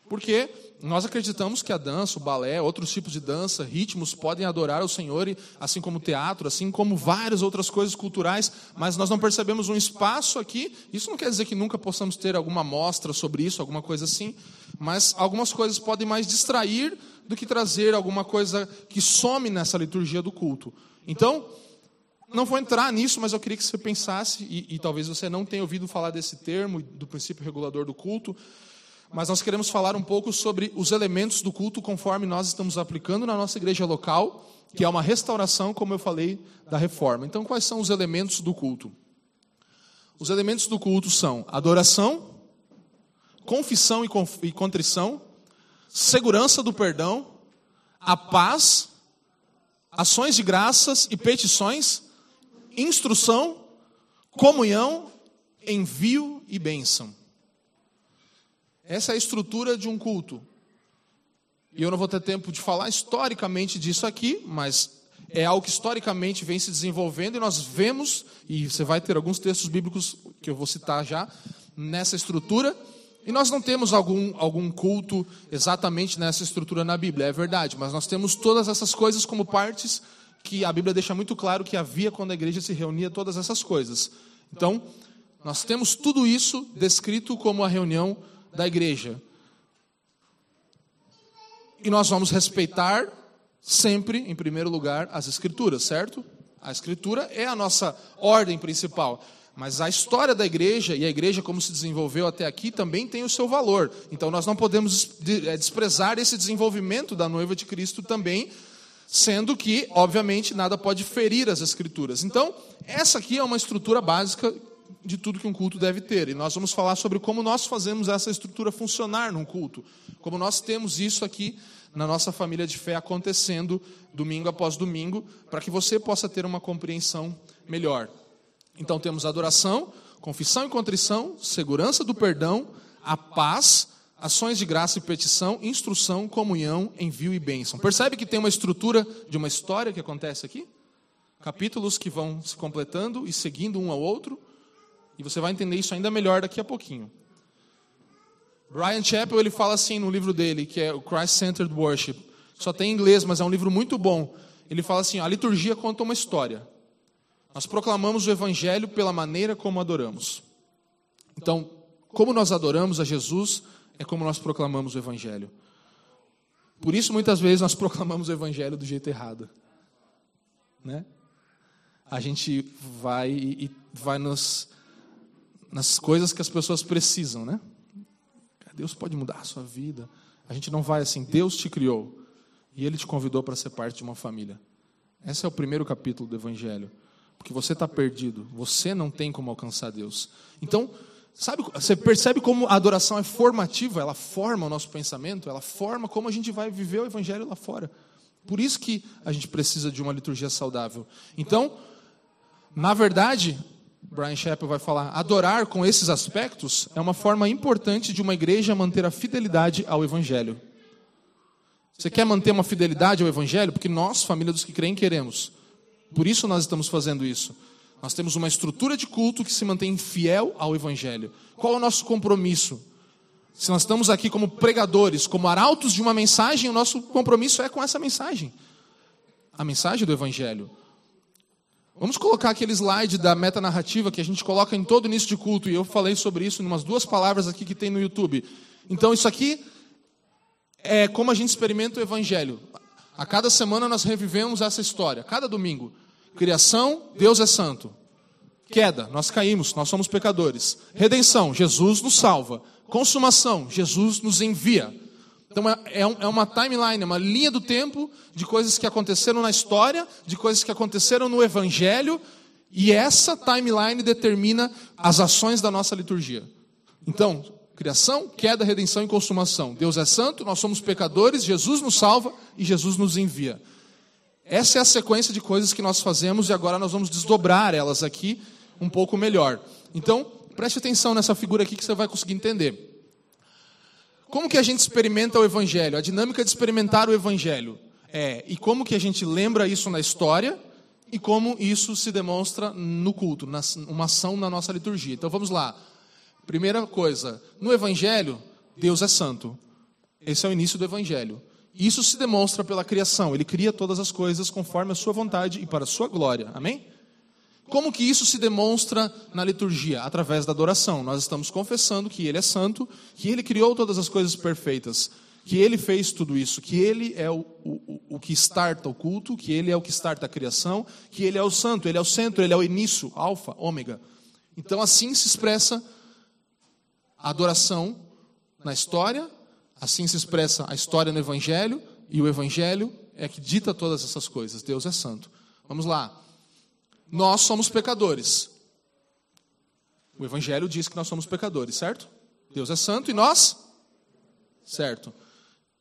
Porque nós acreditamos que a dança, o balé, outros tipos de dança, ritmos podem adorar o Senhor, assim como o teatro, assim como várias outras coisas culturais, mas nós não percebemos um espaço aqui. Isso não quer dizer que nunca possamos ter alguma mostra sobre isso, alguma coisa assim, mas algumas coisas podem mais distrair do que trazer alguma coisa que some nessa liturgia do culto. Então, não vou entrar nisso, mas eu queria que você pensasse, e, e talvez você não tenha ouvido falar desse termo, do princípio regulador do culto, mas nós queremos falar um pouco sobre os elementos do culto conforme nós estamos aplicando na nossa igreja local, que é uma restauração, como eu falei, da reforma. Então, quais são os elementos do culto? Os elementos do culto são adoração, confissão e contrição, segurança do perdão, a paz, ações de graças e petições, instrução, comunhão, envio e bênção. Essa é a estrutura de um culto. E eu não vou ter tempo de falar historicamente disso aqui, mas é algo que historicamente vem se desenvolvendo e nós vemos, e você vai ter alguns textos bíblicos que eu vou citar já, nessa estrutura. E nós não temos algum, algum culto exatamente nessa estrutura na Bíblia, é verdade, mas nós temos todas essas coisas como partes que a Bíblia deixa muito claro que havia quando a igreja se reunia, todas essas coisas. Então, nós temos tudo isso descrito como a reunião da igreja. E nós vamos respeitar sempre, em primeiro lugar, as Escrituras, certo? A Escritura é a nossa ordem principal. Mas a história da igreja e a igreja como se desenvolveu até aqui também tem o seu valor. Então nós não podemos é, desprezar esse desenvolvimento da noiva de Cristo também, sendo que, obviamente, nada pode ferir as escrituras. Então, essa aqui é uma estrutura básica de tudo que um culto deve ter. E nós vamos falar sobre como nós fazemos essa estrutura funcionar num culto. Como nós temos isso aqui na nossa família de fé acontecendo domingo após domingo, para que você possa ter uma compreensão melhor. Então temos adoração, confissão e contrição, segurança do perdão, a paz, ações de graça e petição, instrução, comunhão, envio e bênção. Percebe que tem uma estrutura de uma história que acontece aqui? Capítulos que vão se completando e seguindo um ao outro. E você vai entender isso ainda melhor daqui a pouquinho. Brian Chappell ele fala assim no livro dele, que é o Christ-Centered Worship. Só tem em inglês, mas é um livro muito bom. Ele fala assim: a liturgia conta uma história. Nós proclamamos o evangelho pela maneira como adoramos. Então, como nós adoramos a Jesus, é como nós proclamamos o evangelho. Por isso, muitas vezes, nós proclamamos o evangelho do jeito errado. Né? A gente vai e vai nos nas coisas que as pessoas precisam, né? Deus pode mudar a sua vida. A gente não vai assim, Deus te criou e Ele te convidou para ser parte de uma família. Esse é o primeiro capítulo do Evangelho. Porque você está perdido, você não tem como alcançar Deus. Então, sabe, você percebe como a adoração é formativa, ela forma o nosso pensamento, ela forma como a gente vai viver o Evangelho lá fora. Por isso que a gente precisa de uma liturgia saudável. Então, na verdade, Brian Chappell vai falar, adorar com esses aspectos é uma forma importante de uma igreja manter a fidelidade ao Evangelho. Você quer manter uma fidelidade ao Evangelho? Porque nós, família dos que creem, queremos. Por isso nós estamos fazendo isso. Nós temos uma estrutura de culto que se mantém fiel ao Evangelho. Qual é o nosso compromisso? Se nós estamos aqui como pregadores, como arautos de uma mensagem, o nosso compromisso é com essa mensagem a mensagem do Evangelho. Vamos colocar aquele slide da metanarrativa que a gente coloca em todo início de culto, e eu falei sobre isso em umas duas palavras aqui que tem no YouTube. Então, isso aqui é como a gente experimenta o Evangelho. A cada semana nós revivemos essa história, cada domingo. Criação, Deus é santo. Queda, nós caímos, nós somos pecadores. Redenção, Jesus nos salva. Consumação, Jesus nos envia. Então é, é, é uma timeline, é uma linha do tempo de coisas que aconteceram na história, de coisas que aconteceram no Evangelho, e essa timeline determina as ações da nossa liturgia. Então, criação, queda, redenção e consumação. Deus é santo, nós somos pecadores, Jesus nos salva e Jesus nos envia. Essa é a sequência de coisas que nós fazemos e agora nós vamos desdobrar elas aqui um pouco melhor. Então, preste atenção nessa figura aqui que você vai conseguir entender. Como que a gente experimenta o Evangelho? A dinâmica de experimentar o Evangelho. É, e como que a gente lembra isso na história e como isso se demonstra no culto, na, uma ação na nossa liturgia. Então vamos lá. Primeira coisa, no Evangelho, Deus é santo. Esse é o início do Evangelho. Isso se demonstra pela criação. Ele cria todas as coisas conforme a sua vontade e para a sua glória. Amém? Como que isso se demonstra na liturgia? Através da adoração. Nós estamos confessando que Ele é santo, que Ele criou todas as coisas perfeitas, que Ele fez tudo isso, que Ele é o, o, o que starta o culto, que Ele é o que starta a criação, que Ele é o santo, Ele é o centro, Ele é o início, alfa, ômega. Então assim se expressa a adoração na história, assim se expressa a história no Evangelho, e o Evangelho é que dita todas essas coisas. Deus é santo. Vamos lá. Nós somos pecadores. O Evangelho diz que nós somos pecadores, certo? Deus é santo e nós? Certo.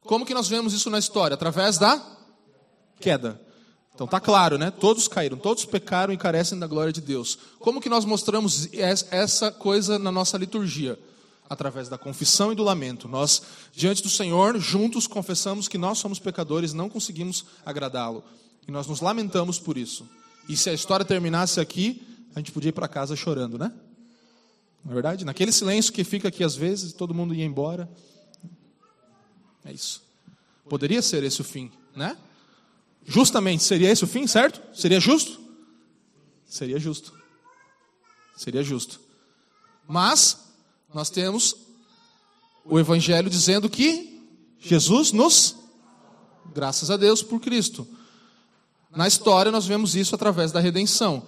Como que nós vemos isso na história? Através da queda. Então tá claro, né? Todos caíram, todos pecaram e carecem da glória de Deus. Como que nós mostramos essa coisa na nossa liturgia? Através da confissão e do lamento. Nós, diante do Senhor, juntos confessamos que nós somos pecadores, não conseguimos agradá-lo. E nós nos lamentamos por isso. E se a história terminasse aqui, a gente podia ir para casa chorando, né? Não é verdade? Naquele silêncio que fica aqui às vezes, todo mundo ia embora. É isso. Poderia ser esse o fim, né? Justamente, seria esse o fim, certo? Seria justo? Seria justo. Seria justo. Mas, nós temos o Evangelho dizendo que Jesus nos, graças a Deus por Cristo, na história, nós vemos isso através da redenção.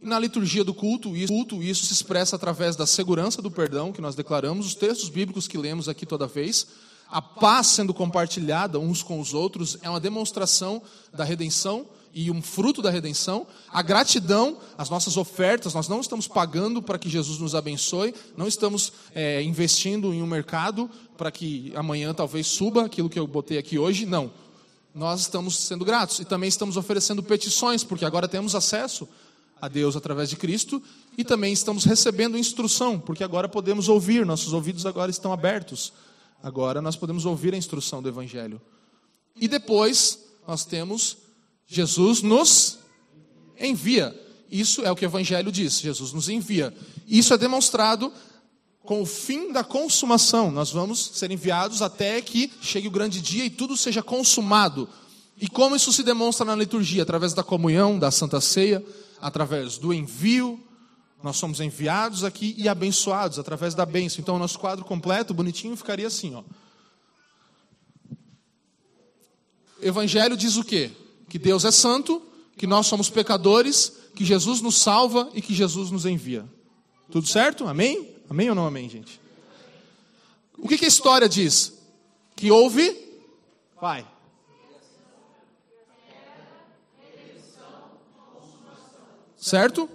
Na liturgia do culto isso, culto, isso se expressa através da segurança do perdão que nós declaramos, os textos bíblicos que lemos aqui toda vez, a paz sendo compartilhada uns com os outros, é uma demonstração da redenção e um fruto da redenção, a gratidão, as nossas ofertas, nós não estamos pagando para que Jesus nos abençoe, não estamos é, investindo em um mercado para que amanhã talvez suba aquilo que eu botei aqui hoje, não nós estamos sendo gratos e também estamos oferecendo petições, porque agora temos acesso a Deus através de Cristo e também estamos recebendo instrução, porque agora podemos ouvir, nossos ouvidos agora estão abertos. Agora nós podemos ouvir a instrução do Evangelho. E depois nós temos Jesus nos envia. Isso é o que o Evangelho diz: Jesus nos envia. Isso é demonstrado com o fim da consumação. Nós vamos ser enviados até que chegue o grande dia e tudo seja consumado. E como isso se demonstra na liturgia? Através da comunhão, da Santa Ceia, através do envio. Nós somos enviados aqui e abençoados através da bênção. Então, o nosso quadro completo, bonitinho, ficaria assim: ó. Evangelho diz o quê? Que Deus é santo, que nós somos pecadores, que Jesus nos salva e que Jesus nos envia. Tudo certo? Amém? Amém ou não amém, gente? O que, que a história diz? Que houve. Vai. Certo?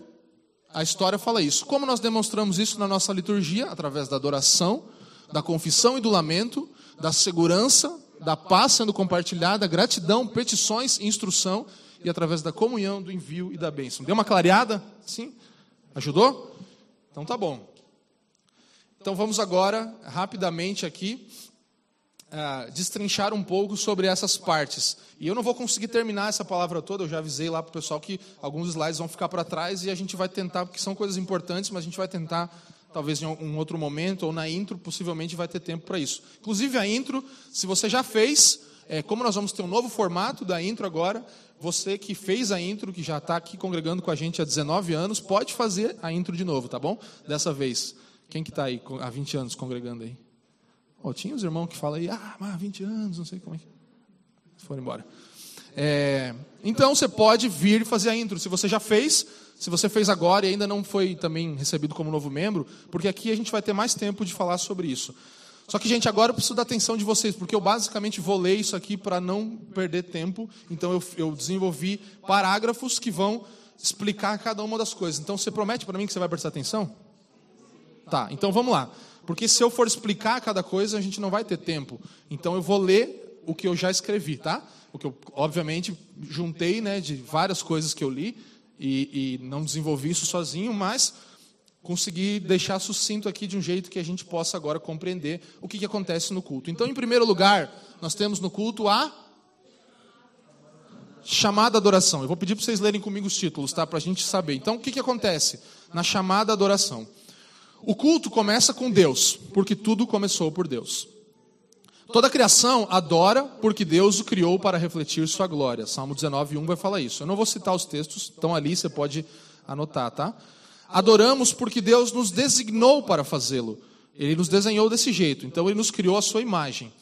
A história fala isso. Como nós demonstramos isso na nossa liturgia? Através da adoração, da confissão e do lamento, da segurança, da paz sendo compartilhada, gratidão, petições, instrução e através da comunhão, do envio e da bênção. Deu uma clareada? Sim? Ajudou? Então tá bom. Então vamos agora, rapidamente aqui, uh, destrinchar um pouco sobre essas partes. E eu não vou conseguir terminar essa palavra toda, eu já avisei lá para o pessoal que alguns slides vão ficar para trás e a gente vai tentar, porque são coisas importantes, mas a gente vai tentar, talvez em um outro momento, ou na intro, possivelmente vai ter tempo para isso. Inclusive a intro, se você já fez, é, como nós vamos ter um novo formato da intro agora, você que fez a intro, que já está aqui congregando com a gente há 19 anos, pode fazer a intro de novo, tá bom? Dessa vez. Quem que está aí há 20 anos congregando aí? Oh, tinha os irmãos que falam aí, ah, mas 20 anos, não sei como é que. Foram embora. É, então você pode vir e fazer a intro. Se você já fez, se você fez agora e ainda não foi também recebido como novo membro, porque aqui a gente vai ter mais tempo de falar sobre isso. Só que, gente, agora eu preciso da atenção de vocês, porque eu basicamente vou ler isso aqui para não perder tempo. Então eu, eu desenvolvi parágrafos que vão explicar cada uma das coisas. Então você promete para mim que você vai prestar atenção? Tá, então vamos lá. Porque se eu for explicar cada coisa, a gente não vai ter tempo. Então eu vou ler o que eu já escrevi, tá? O que eu, obviamente, juntei né, de várias coisas que eu li e, e não desenvolvi isso sozinho, mas consegui deixar sucinto aqui de um jeito que a gente possa agora compreender o que, que acontece no culto. Então, em primeiro lugar, nós temos no culto a chamada adoração. Eu vou pedir para vocês lerem comigo os títulos, tá? Para a gente saber. Então, o que, que acontece na chamada adoração? O culto começa com Deus, porque tudo começou por Deus. Toda a criação adora porque Deus o criou para refletir sua glória. Salmo 19, 1 vai falar isso. Eu não vou citar os textos, estão ali, você pode anotar, tá? Adoramos porque Deus nos designou para fazê-lo. Ele nos desenhou desse jeito, então ele nos criou a sua imagem.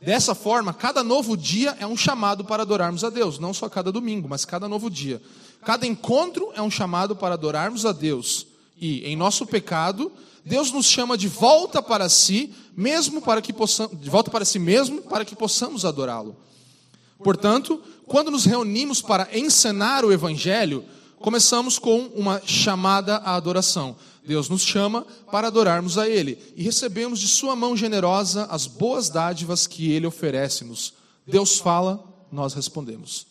Dessa forma, cada novo dia é um chamado para adorarmos a Deus, não só cada domingo, mas cada novo dia. Cada encontro é um chamado para adorarmos a Deus. E em nosso pecado, Deus nos chama de volta para si, mesmo para que possamos, de volta para si mesmo, para que possamos adorá-lo. Portanto, quando nos reunimos para encenar o evangelho, começamos com uma chamada à adoração. Deus nos chama para adorarmos a Ele e recebemos de Sua mão generosa as boas dádivas que Ele oferece-nos. Deus fala, nós respondemos.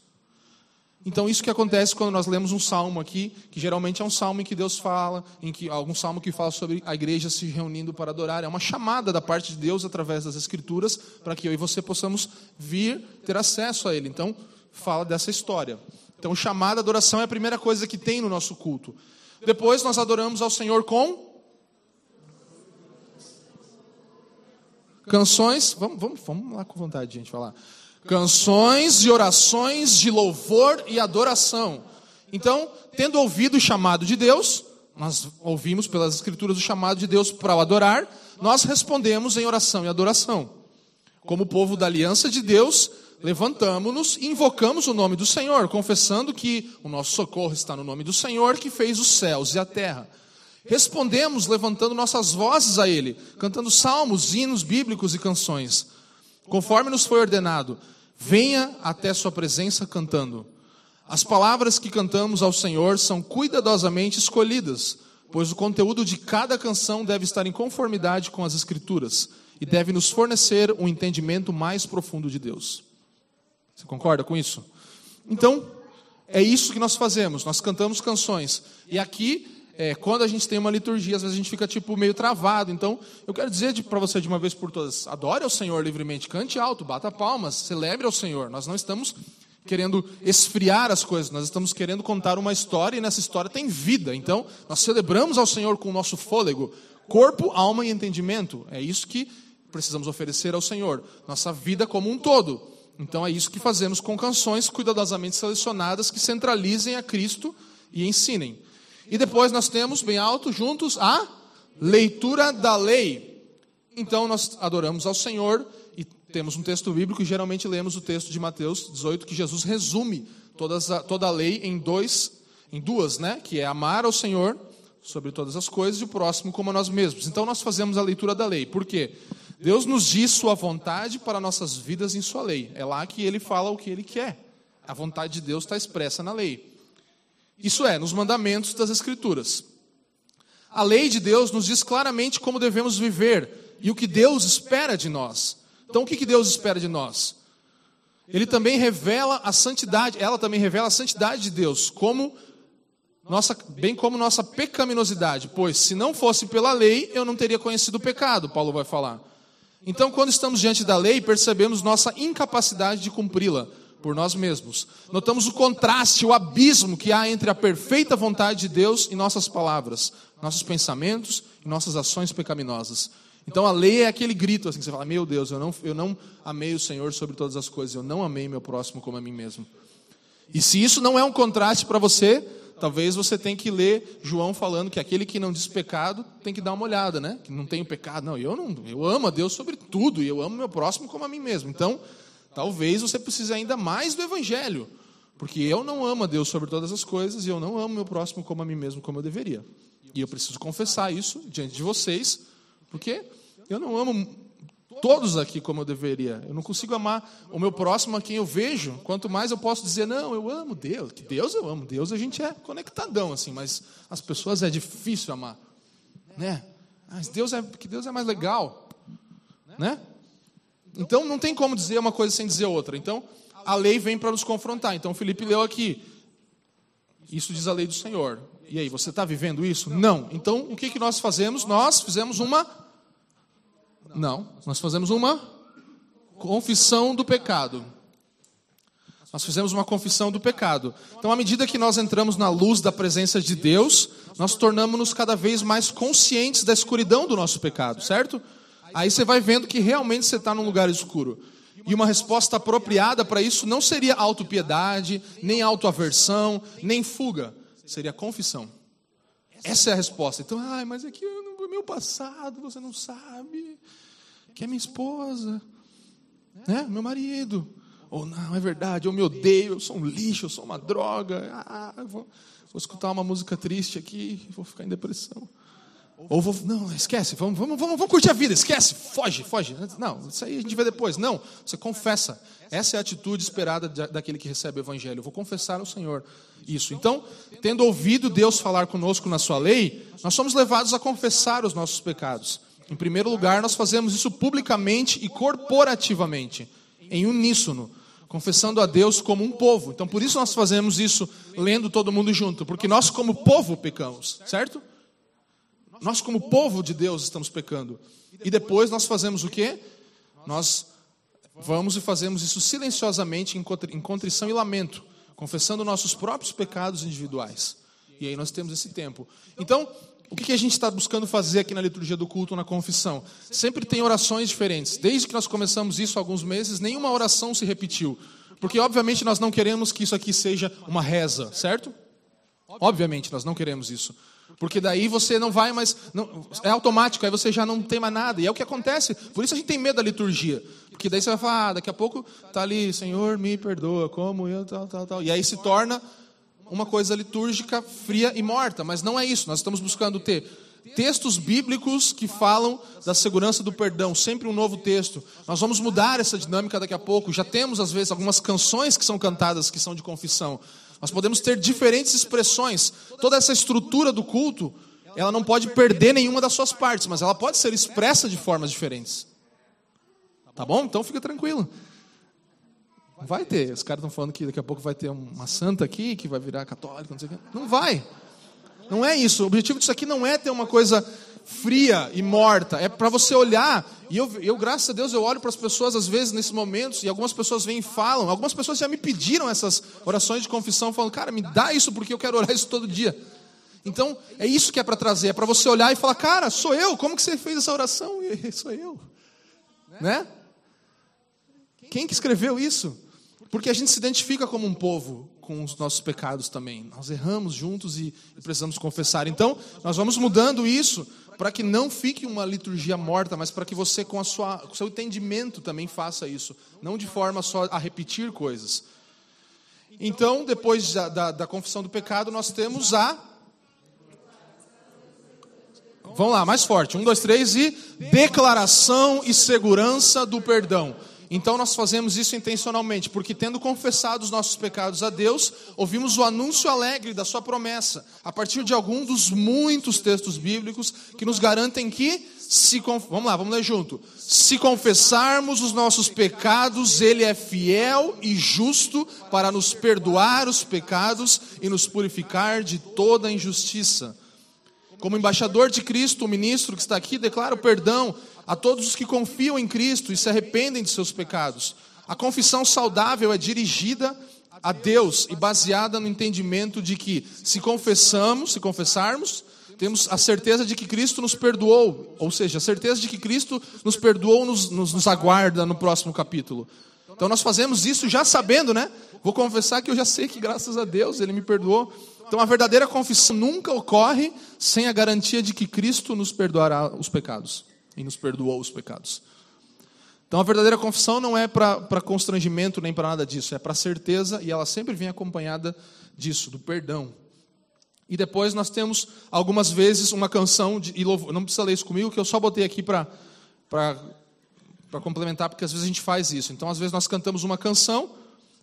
Então, isso que acontece quando nós lemos um salmo aqui, que geralmente é um salmo em que Deus fala, em que algum salmo que fala sobre a igreja se reunindo para adorar, é uma chamada da parte de Deus através das Escrituras para que eu e você possamos vir ter acesso a Ele. Então, fala dessa história. Então, chamada adoração é a primeira coisa que tem no nosso culto. Depois, nós adoramos ao Senhor com canções. Vamos, vamos, vamos lá com vontade, gente, falar canções e orações de louvor e adoração. Então, tendo ouvido o chamado de Deus, nós ouvimos pelas Escrituras o chamado de Deus para o adorar, nós respondemos em oração e adoração. Como povo da aliança de Deus, levantamos-nos e invocamos o nome do Senhor, confessando que o nosso socorro está no nome do Senhor que fez os céus e a terra. Respondemos levantando nossas vozes a Ele, cantando salmos, hinos bíblicos e canções, conforme nos foi ordenado venha até Sua presença cantando. As palavras que cantamos ao Senhor são cuidadosamente escolhidas, pois o conteúdo de cada canção deve estar em conformidade com as Escrituras e deve nos fornecer um entendimento mais profundo de Deus. Você concorda com isso? Então, é isso que nós fazemos, nós cantamos canções. E aqui é, quando a gente tem uma liturgia, às vezes a gente fica tipo meio travado. Então, eu quero dizer para você de uma vez por todas: adore ao Senhor livremente, cante alto, bata palmas, celebre ao Senhor. Nós não estamos querendo esfriar as coisas, nós estamos querendo contar uma história e nessa história tem vida. Então, nós celebramos ao Senhor com o nosso fôlego, corpo, alma e entendimento. É isso que precisamos oferecer ao Senhor, nossa vida como um todo. Então, é isso que fazemos com canções cuidadosamente selecionadas que centralizem a Cristo e ensinem. E depois nós temos, bem alto, juntos, a leitura da lei. Então nós adoramos ao Senhor e temos um texto bíblico e geralmente lemos o texto de Mateus 18 que Jesus resume todas a, toda a lei em dois, em duas, né? Que é amar ao Senhor sobre todas as coisas e o próximo como a nós mesmos. Então nós fazemos a leitura da lei. Por quê? Deus nos diz sua vontade para nossas vidas em sua lei. É lá que ele fala o que ele quer. A vontade de Deus está expressa na lei. Isso é, nos mandamentos das Escrituras. A lei de Deus nos diz claramente como devemos viver e o que Deus espera de nós. Então, o que Deus espera de nós? Ele também revela a santidade, ela também revela a santidade de Deus, como nossa, bem como nossa pecaminosidade, pois se não fosse pela lei, eu não teria conhecido o pecado, Paulo vai falar. Então, quando estamos diante da lei, percebemos nossa incapacidade de cumpri-la, por nós mesmos. Notamos o contraste, o abismo que há entre a perfeita vontade de Deus e nossas palavras, nossos pensamentos e nossas ações pecaminosas. Então a lei é aquele grito assim que você fala: Meu Deus, eu não, eu não amei o Senhor sobre todas as coisas, eu não amei meu próximo como a mim mesmo. E se isso não é um contraste para você, talvez você tenha que ler João falando que aquele que não diz pecado tem que dar uma olhada, né? Que não tem pecado. Não, eu não, eu amo a Deus sobre tudo e eu amo meu próximo como a mim mesmo. Então, talvez você precise ainda mais do evangelho, porque eu não amo a Deus sobre todas as coisas e eu não amo meu próximo como a mim mesmo como eu deveria. E eu preciso confessar isso diante de vocês, porque eu não amo todos aqui como eu deveria. Eu não consigo amar o meu próximo a quem eu vejo. Quanto mais eu posso dizer, não, eu amo Deus. Que Deus eu amo. Deus a gente é conectadão, assim, mas as pessoas é difícil amar. Né? Mas Deus é, que Deus é mais legal. Né? Então não tem como dizer uma coisa sem dizer outra. Então a lei vem para nos confrontar. Então Felipe leu aqui. Isso diz a lei do Senhor. E aí, você está vivendo isso? Não. Então o que, que nós fazemos? Nós fizemos uma. Não. Nós fazemos uma confissão do pecado. Nós fizemos uma confissão do pecado. Então, à medida que nós entramos na luz da presença de Deus, nós tornamos-nos cada vez mais conscientes da escuridão do nosso pecado, certo? Aí você vai vendo que realmente você está num lugar escuro. E uma resposta apropriada para isso não seria autopiedade, nem autoaversão, nem fuga. Seria confissão. Essa é a resposta. Então, ai, mas é que no meu passado você não sabe que é minha esposa, né? Meu marido. Ou não, é verdade, eu me odeio, eu sou um lixo, eu sou uma droga. Ah, vou, vou escutar uma música triste aqui, vou ficar em depressão. Ou vou, não, esquece, vamos, vamos, vamos, vamos curtir a vida, esquece, foge, foge. Não, isso aí a gente vê depois. Não, você confessa. Essa é a atitude esperada daquele que recebe o Evangelho. Eu vou confessar ao Senhor isso. Então, tendo ouvido Deus falar conosco na Sua lei, nós somos levados a confessar os nossos pecados. Em primeiro lugar, nós fazemos isso publicamente e corporativamente, em uníssono, confessando a Deus como um povo. Então, por isso nós fazemos isso lendo todo mundo junto, porque nós, como povo, pecamos, certo? Nós, como povo de Deus, estamos pecando. E depois nós fazemos o quê? Nós vamos e fazemos isso silenciosamente em contrição e lamento, confessando nossos próprios pecados individuais. E aí nós temos esse tempo. Então, o que a gente está buscando fazer aqui na liturgia do culto, na confissão? Sempre tem orações diferentes. Desde que nós começamos isso há alguns meses, nenhuma oração se repetiu. Porque, obviamente, nós não queremos que isso aqui seja uma reza, certo? Obviamente, nós não queremos isso. Porque daí você não vai mais. Não, é automático, aí você já não tem mais nada. E é o que acontece. Por isso a gente tem medo da liturgia. Porque daí você vai falar, ah, daqui a pouco está ali, Senhor, me perdoa, como eu, tal, tal, tal. E aí se torna uma coisa litúrgica fria e morta. Mas não é isso. Nós estamos buscando ter textos bíblicos que falam da segurança do perdão, sempre um novo texto. Nós vamos mudar essa dinâmica daqui a pouco. Já temos, às vezes, algumas canções que são cantadas que são de confissão. Nós podemos ter diferentes expressões. Toda essa estrutura do culto, ela não pode perder nenhuma das suas partes, mas ela pode ser expressa de formas diferentes. Tá bom? Então fica tranquilo. Vai ter. Os caras estão falando que daqui a pouco vai ter uma santa aqui que vai virar católica, não sei o. Não vai. Não é isso. O objetivo disso aqui não é ter uma coisa fria e morta. É para você olhar. E eu, eu, graças a Deus, eu olho para as pessoas às vezes nesses momentos e algumas pessoas vêm e falam. Algumas pessoas já me pediram essas orações de confissão, falando, cara, me dá isso porque eu quero orar isso todo dia. Então, é isso que é para trazer. É para você olhar e falar, cara, sou eu. Como que você fez essa oração? Sou eu. Né? Quem que escreveu isso? Porque a gente se identifica como um povo com os nossos pecados também. Nós erramos juntos e precisamos confessar. Então, nós vamos mudando isso para que não fique uma liturgia morta, mas para que você, com, a sua, com o seu entendimento, também faça isso. Não de forma só a repetir coisas. Então, depois da, da, da confissão do pecado, nós temos a. Vamos lá, mais forte. Um, dois, três e. Declaração e segurança do perdão. Então nós fazemos isso intencionalmente, porque tendo confessado os nossos pecados a Deus, ouvimos o anúncio alegre da sua promessa, a partir de algum dos muitos textos bíblicos que nos garantem que se vamos lá, vamos ler junto. Se confessarmos os nossos pecados, ele é fiel e justo para nos perdoar os pecados e nos purificar de toda injustiça. Como embaixador de Cristo, o ministro que está aqui declara o perdão a todos os que confiam em Cristo e se arrependem de seus pecados. A confissão saudável é dirigida a Deus e baseada no entendimento de que se confessamos, se confessarmos, temos a certeza de que Cristo nos perdoou, ou seja, a certeza de que Cristo nos perdoou nos, nos, nos aguarda no próximo capítulo. Então nós fazemos isso já sabendo, né? Vou confessar que eu já sei que graças a Deus ele me perdoou. Então a verdadeira confissão nunca ocorre sem a garantia de que Cristo nos perdoará os pecados e nos perdoou os pecados. Então a verdadeira confissão não é para constrangimento nem para nada disso, é para certeza e ela sempre vem acompanhada disso, do perdão. E depois nós temos algumas vezes uma canção de, e louvor, não precisa ler isso comigo, que eu só botei aqui para para complementar, porque às vezes a gente faz isso. Então às vezes nós cantamos uma canção,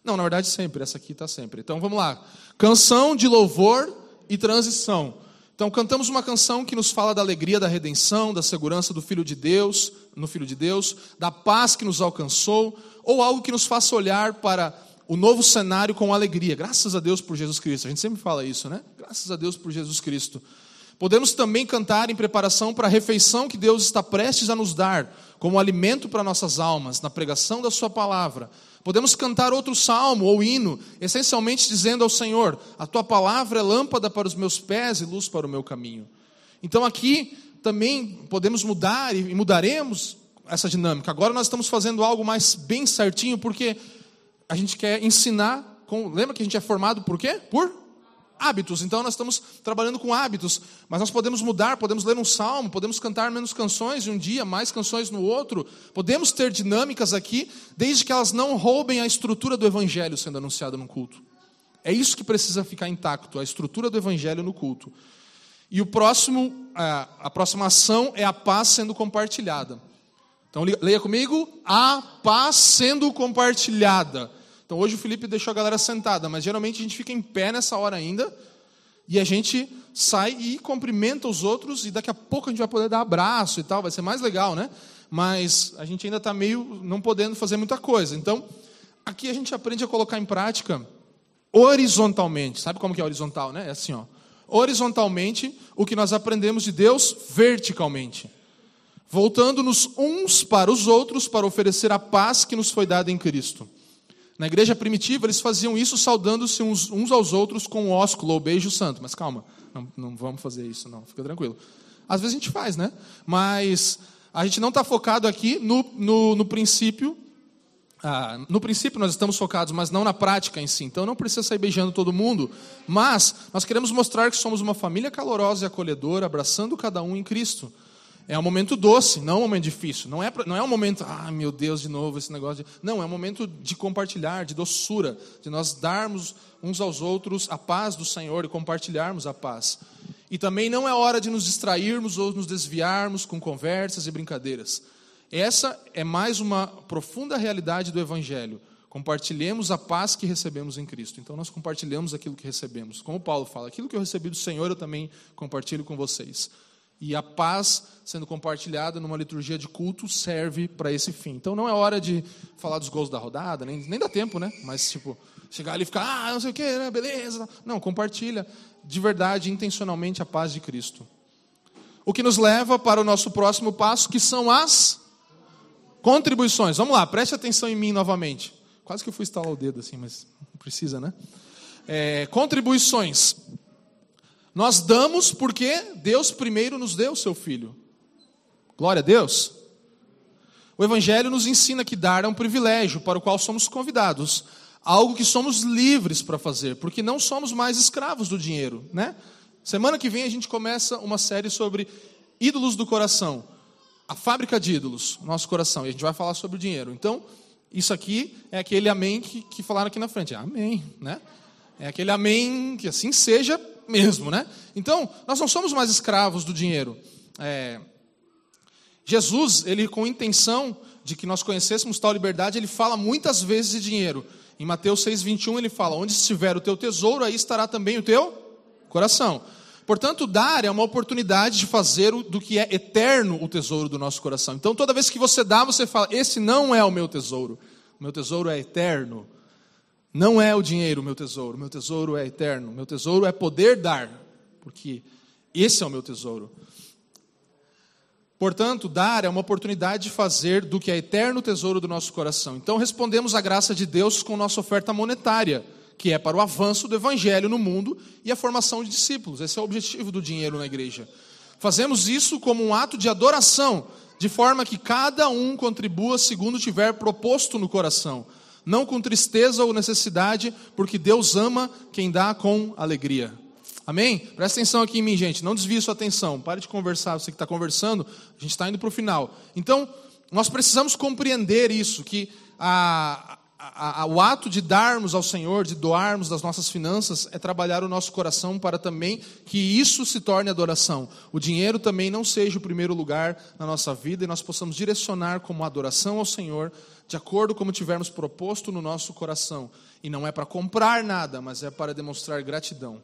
não, na verdade sempre, essa aqui está sempre. Então vamos lá, canção de louvor e transição. Então cantamos uma canção que nos fala da alegria da redenção, da segurança do Filho de Deus, no Filho de Deus, da paz que nos alcançou, ou algo que nos faça olhar para o novo cenário com alegria. Graças a Deus por Jesus Cristo. A gente sempre fala isso, né? Graças a Deus por Jesus Cristo. Podemos também cantar em preparação para a refeição que Deus está prestes a nos dar, como alimento para nossas almas, na pregação da Sua palavra. Podemos cantar outro salmo ou hino, essencialmente dizendo ao Senhor: A tua palavra é lâmpada para os meus pés e luz para o meu caminho. Então aqui também podemos mudar e mudaremos essa dinâmica. Agora nós estamos fazendo algo mais bem certinho, porque a gente quer ensinar. Com, lembra que a gente é formado por quê? Por hábitos. Então nós estamos trabalhando com hábitos, mas nós podemos mudar, podemos ler um salmo, podemos cantar menos canções em um dia, mais canções no outro. Podemos ter dinâmicas aqui, desde que elas não roubem a estrutura do evangelho sendo anunciado no culto. É isso que precisa ficar intacto, a estrutura do evangelho no culto. E o próximo, a próxima ação é a paz sendo compartilhada. Então leia comigo, a paz sendo compartilhada. Então hoje o Felipe deixou a galera sentada, mas geralmente a gente fica em pé nessa hora ainda e a gente sai e cumprimenta os outros e daqui a pouco a gente vai poder dar abraço e tal, vai ser mais legal, né? Mas a gente ainda está meio não podendo fazer muita coisa. Então aqui a gente aprende a colocar em prática horizontalmente. Sabe como que é horizontal, né? É assim, ó. Horizontalmente o que nós aprendemos de Deus verticalmente voltando-nos uns para os outros para oferecer a paz que nos foi dada em Cristo. Na igreja primitiva, eles faziam isso saudando-se uns, uns, aos outros com o ósculo ou beijo santo. Mas calma, não, não vamos fazer isso, não, fica tranquilo. Às vezes a gente faz, né? Mas a gente não está focado aqui no, no, no princípio. Ah, no princípio nós estamos focados, mas não na prática em si. Então não precisa sair beijando todo mundo. Mas nós queremos mostrar que somos uma família calorosa e acolhedora, abraçando cada um em Cristo. É um momento doce, não um momento difícil. Não é, não é um momento, ah, meu Deus, de novo esse negócio. De... Não, é um momento de compartilhar, de doçura, de nós darmos uns aos outros a paz do Senhor e compartilharmos a paz. E também não é hora de nos distrairmos ou nos desviarmos com conversas e brincadeiras. Essa é mais uma profunda realidade do Evangelho. Compartilhemos a paz que recebemos em Cristo. Então nós compartilhamos aquilo que recebemos. Como Paulo fala, aquilo que eu recebi do Senhor eu também compartilho com vocês. E a paz sendo compartilhada numa liturgia de culto serve para esse fim. Então não é hora de falar dos gols da rodada, nem, nem dá tempo, né? Mas, tipo, chegar ali e ficar, ah, não sei o quê, né? beleza. Não, compartilha de verdade, intencionalmente, a paz de Cristo. O que nos leva para o nosso próximo passo, que são as contribuições. Vamos lá, preste atenção em mim novamente. Quase que eu fui instalar o dedo assim, mas não precisa, né? É, contribuições. Nós damos porque Deus primeiro nos deu o seu filho. Glória a Deus. O Evangelho nos ensina que dar é um privilégio para o qual somos convidados, algo que somos livres para fazer, porque não somos mais escravos do dinheiro, né? Semana que vem a gente começa uma série sobre ídolos do coração, a fábrica de ídolos, nosso coração, e a gente vai falar sobre o dinheiro. Então, isso aqui é aquele amém que, que falaram aqui na frente, amém, né? É aquele amém que assim seja mesmo, né? Então, nós não somos mais escravos do dinheiro. É... Jesus, ele com intenção de que nós conhecêssemos tal liberdade, ele fala muitas vezes de dinheiro. Em Mateus 6:21 ele fala: "Onde estiver o teu tesouro, aí estará também o teu coração". Portanto, dar é uma oportunidade de fazer do que é eterno o tesouro do nosso coração. Então, toda vez que você dá, você fala: "Esse não é o meu tesouro. O meu tesouro é eterno". Não é o dinheiro meu tesouro, meu tesouro é eterno, meu tesouro é poder dar, porque esse é o meu tesouro. Portanto, dar é uma oportunidade de fazer do que é eterno tesouro do nosso coração. Então, respondemos à graça de Deus com nossa oferta monetária, que é para o avanço do evangelho no mundo e a formação de discípulos. Esse é o objetivo do dinheiro na igreja. Fazemos isso como um ato de adoração, de forma que cada um contribua segundo tiver proposto no coração não com tristeza ou necessidade, porque Deus ama quem dá com alegria. Amém? Presta atenção aqui em mim, gente. Não desvie sua atenção. Pare de conversar. Você que está conversando, a gente está indo para o final. Então, nós precisamos compreender isso, que a, a, a, o ato de darmos ao Senhor, de doarmos das nossas finanças, é trabalhar o nosso coração para também que isso se torne adoração. O dinheiro também não seja o primeiro lugar na nossa vida e nós possamos direcionar como adoração ao Senhor, de acordo como tivermos proposto no nosso coração. E não é para comprar nada, mas é para demonstrar gratidão.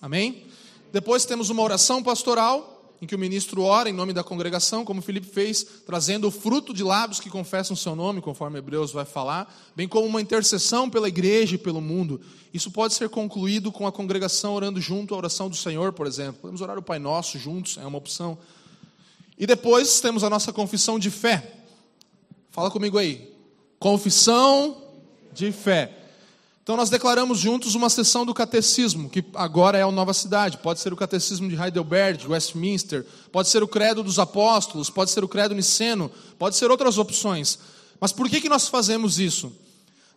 Amém? Depois temos uma oração pastoral, em que o ministro ora em nome da congregação, como Felipe fez, trazendo o fruto de lábios que confessam seu nome, conforme Hebreus vai falar, bem como uma intercessão pela igreja e pelo mundo. Isso pode ser concluído com a congregação orando junto à oração do Senhor, por exemplo. Podemos orar o Pai Nosso juntos, é uma opção. E depois temos a nossa confissão de fé. Fala comigo aí. Confissão de fé. Então nós declaramos juntos uma sessão do catecismo, que agora é a Nova Cidade. Pode ser o catecismo de Heidelberg, de Westminster, pode ser o credo dos apóstolos, pode ser o credo niceno, pode ser outras opções. Mas por que, que nós fazemos isso?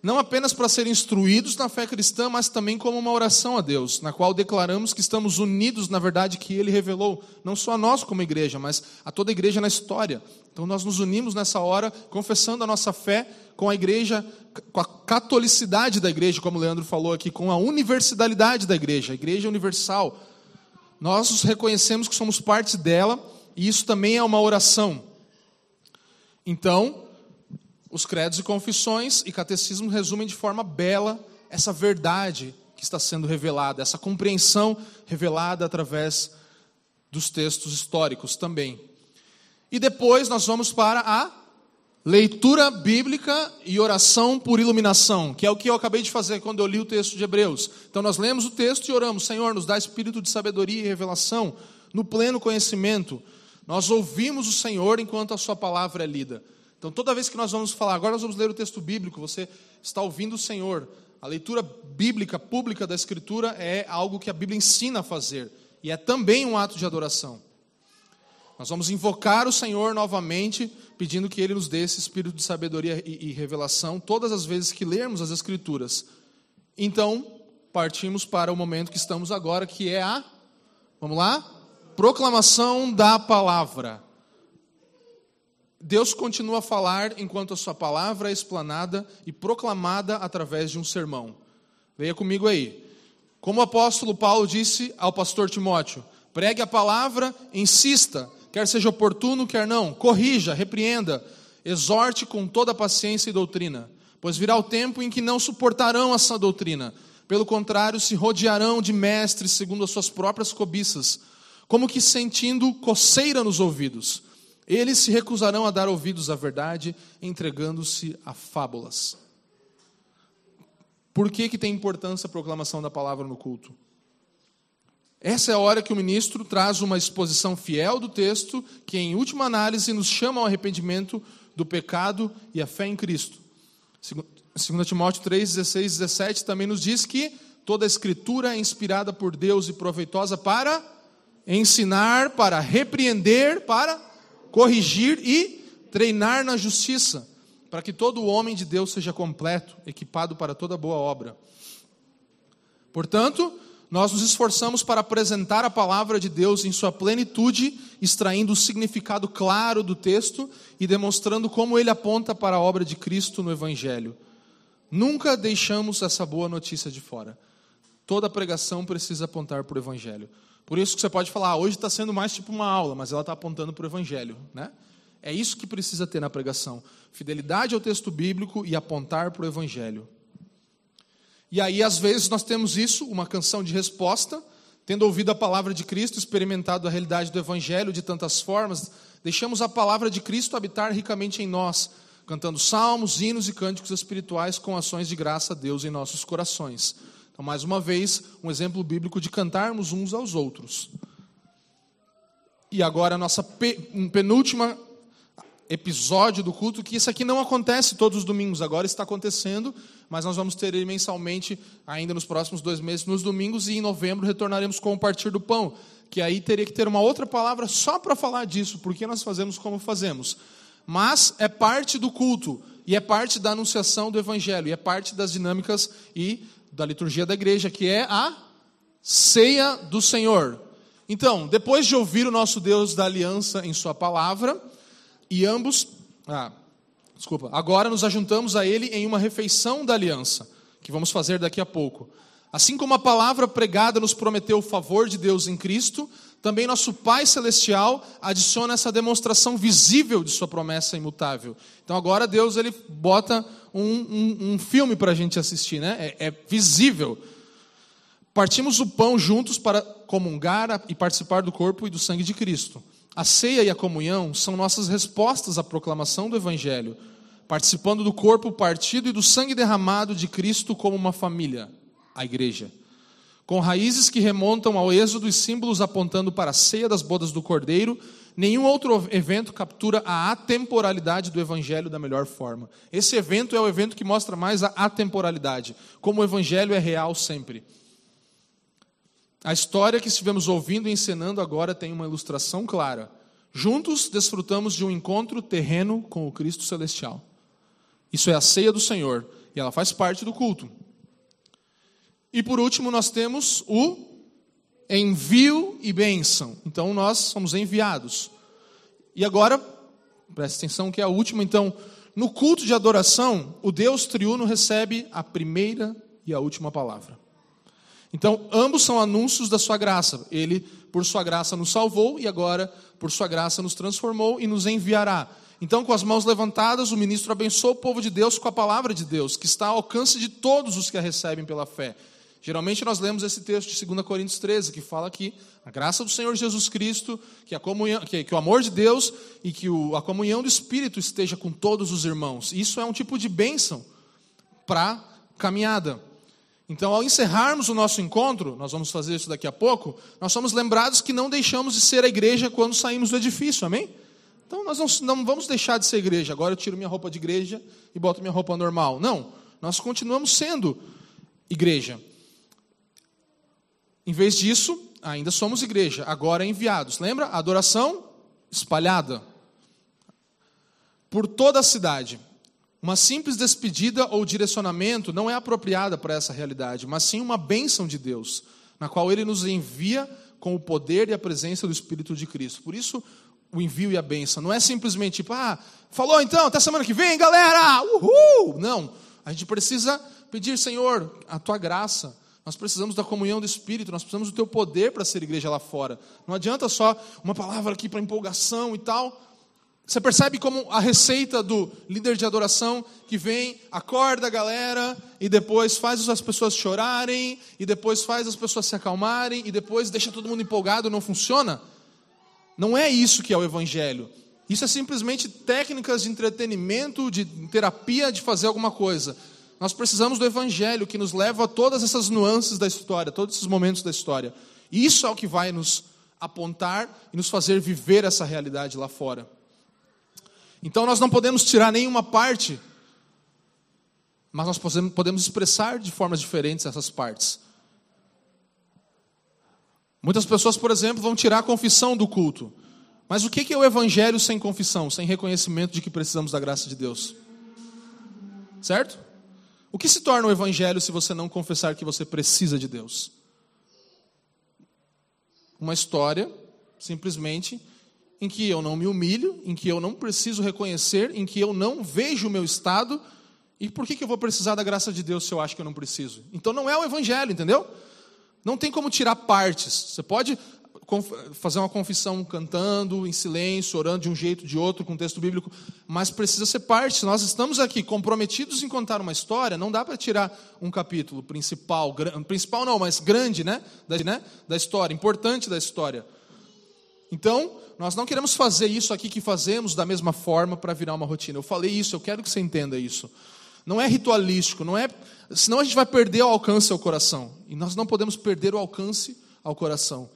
Não apenas para ser instruídos na fé cristã, mas também como uma oração a Deus, na qual declaramos que estamos unidos na verdade que Ele revelou, não só a nós como igreja, mas a toda a igreja na história. Então nós nos unimos nessa hora, confessando a nossa fé com a igreja, com a catolicidade da igreja, como o Leandro falou aqui, com a universalidade da igreja, a igreja universal. Nós reconhecemos que somos parte dela e isso também é uma oração. Então, os credos e confissões e catecismo resumem de forma bela essa verdade que está sendo revelada, essa compreensão revelada através dos textos históricos também. E depois nós vamos para a Leitura bíblica e oração por iluminação, que é o que eu acabei de fazer quando eu li o texto de Hebreus. Então nós lemos o texto e oramos, Senhor, nos dá espírito de sabedoria e revelação, no pleno conhecimento. Nós ouvimos o Senhor enquanto a sua palavra é lida. Então toda vez que nós vamos falar, agora nós vamos ler o texto bíblico, você está ouvindo o Senhor. A leitura bíblica pública da escritura é algo que a Bíblia ensina a fazer e é também um ato de adoração. Nós vamos invocar o Senhor novamente, pedindo que Ele nos dê esse espírito de sabedoria e, e revelação todas as vezes que lermos as Escrituras. Então, partimos para o momento que estamos agora, que é a, vamos lá? Proclamação da palavra. Deus continua a falar enquanto a sua palavra é explanada e proclamada através de um sermão. Leia comigo aí. Como o apóstolo Paulo disse ao pastor Timóteo: pregue a palavra, insista, quer seja oportuno, quer não, corrija, repreenda, exorte com toda paciência e doutrina, pois virá o tempo em que não suportarão essa doutrina, pelo contrário, se rodearão de mestres segundo as suas próprias cobiças, como que sentindo coceira nos ouvidos. Eles se recusarão a dar ouvidos à verdade, entregando-se a fábulas. Por que, que tem importância a proclamação da palavra no culto? Essa é a hora que o ministro traz uma exposição fiel do texto, que em última análise nos chama ao arrependimento do pecado e a fé em Cristo. 2 Timóteo 3, 16 e 17 também nos diz que toda a escritura é inspirada por Deus e proveitosa para ensinar, para repreender, para corrigir e treinar na justiça, para que todo homem de Deus seja completo, equipado para toda boa obra. Portanto, nós nos esforçamos para apresentar a palavra de Deus em sua plenitude, extraindo o significado claro do texto e demonstrando como ele aponta para a obra de Cristo no Evangelho. Nunca deixamos essa boa notícia de fora. Toda pregação precisa apontar para o Evangelho. Por isso que você pode falar, ah, hoje está sendo mais tipo uma aula, mas ela está apontando para o Evangelho. Né? É isso que precisa ter na pregação: fidelidade ao texto bíblico e apontar para o Evangelho. E aí, às vezes, nós temos isso, uma canção de resposta, tendo ouvido a palavra de Cristo, experimentado a realidade do Evangelho de tantas formas, deixamos a palavra de Cristo habitar ricamente em nós, cantando salmos, hinos e cânticos espirituais com ações de graça a Deus em nossos corações. Então, mais uma vez, um exemplo bíblico de cantarmos uns aos outros. E agora, a nossa penúltima episódio do culto, que isso aqui não acontece todos os domingos, agora está acontecendo, mas nós vamos ter ele mensalmente ainda nos próximos dois meses, nos domingos, e em novembro retornaremos com o partir do pão, que aí teria que ter uma outra palavra só para falar disso, porque nós fazemos como fazemos. Mas é parte do culto, e é parte da anunciação do evangelho, e é parte das dinâmicas e da liturgia da igreja, que é a ceia do Senhor. Então, depois de ouvir o nosso Deus da aliança em sua palavra, e ambos, ah, desculpa, agora nos ajuntamos a ele em uma refeição da aliança, que vamos fazer daqui a pouco. Assim como a palavra pregada nos prometeu o favor de Deus em Cristo, também nosso Pai Celestial adiciona essa demonstração visível de sua promessa imutável. Então agora Deus ele bota um, um, um filme para a gente assistir, né? É, é visível. Partimos o pão juntos para comungar e participar do corpo e do sangue de Cristo. A ceia e a comunhão são nossas respostas à proclamação do Evangelho, participando do corpo partido e do sangue derramado de Cristo como uma família a igreja. Com raízes que remontam ao êxodo e símbolos apontando para a ceia das bodas do Cordeiro, nenhum outro evento captura a atemporalidade do Evangelho da melhor forma. Esse evento é o evento que mostra mais a atemporalidade, como o Evangelho é real sempre. A história que estivemos ouvindo e encenando agora tem uma ilustração clara. Juntos desfrutamos de um encontro terreno com o Cristo Celestial. Isso é a ceia do Senhor e ela faz parte do culto. E por último, nós temos o envio e bênção. Então, nós somos enviados. E agora, preste atenção que é a última. Então, no culto de adoração, o Deus triuno recebe a primeira e a última palavra. Então, ambos são anúncios da sua graça. Ele, por sua graça, nos salvou e agora, por sua graça, nos transformou e nos enviará. Então, com as mãos levantadas, o ministro abençoa o povo de Deus com a palavra de Deus, que está ao alcance de todos os que a recebem pela fé. Geralmente nós lemos esse texto de 2 Coríntios 13, que fala que a graça do Senhor Jesus Cristo, que, a comunhão, que, que o amor de Deus e que o, a comunhão do Espírito esteja com todos os irmãos. Isso é um tipo de bênção para caminhada. Então, ao encerrarmos o nosso encontro, nós vamos fazer isso daqui a pouco, nós somos lembrados que não deixamos de ser a igreja quando saímos do edifício, amém? Então, nós não, não vamos deixar de ser igreja. Agora eu tiro minha roupa de igreja e boto minha roupa normal. Não, nós continuamos sendo igreja. Em vez disso, ainda somos igreja, agora enviados. Lembra? Adoração espalhada por toda a cidade. Uma simples despedida ou direcionamento não é apropriada para essa realidade, mas sim uma bênção de Deus, na qual Ele nos envia com o poder e a presença do Espírito de Cristo. Por isso, o envio e a bênção não é simplesmente tipo, ah, falou então, até semana que vem, galera, uhul! Não, a gente precisa pedir, Senhor, a tua graça nós precisamos da comunhão do Espírito, nós precisamos do teu poder para ser igreja lá fora. Não adianta só uma palavra aqui para empolgação e tal. Você percebe como a receita do líder de adoração que vem, acorda a galera e depois faz as pessoas chorarem e depois faz as pessoas se acalmarem e depois deixa todo mundo empolgado, não funciona? Não é isso que é o evangelho. Isso é simplesmente técnicas de entretenimento, de terapia de fazer alguma coisa. Nós precisamos do Evangelho que nos leva a todas essas nuances da história, todos esses momentos da história. E isso é o que vai nos apontar e nos fazer viver essa realidade lá fora. Então nós não podemos tirar nenhuma parte, mas nós podemos expressar de formas diferentes essas partes. Muitas pessoas, por exemplo, vão tirar a confissão do culto. Mas o que é o evangelho sem confissão, sem reconhecimento de que precisamos da graça de Deus? Certo? O que se torna o evangelho se você não confessar que você precisa de Deus? Uma história, simplesmente, em que eu não me humilho, em que eu não preciso reconhecer, em que eu não vejo o meu estado. E por que, que eu vou precisar da graça de Deus se eu acho que eu não preciso? Então não é o evangelho, entendeu? Não tem como tirar partes. Você pode fazer uma confissão cantando, em silêncio, orando de um jeito, de outro, com texto bíblico, mas precisa ser parte. Nós estamos aqui comprometidos em contar uma história, não dá para tirar um capítulo principal, principal não, mas grande, né, da, né, da história, importante da história. Então, nós não queremos fazer isso aqui que fazemos da mesma forma para virar uma rotina. Eu falei isso, eu quero que você entenda isso. Não é ritualístico, não é, senão a gente vai perder o alcance ao coração. E nós não podemos perder o alcance ao coração.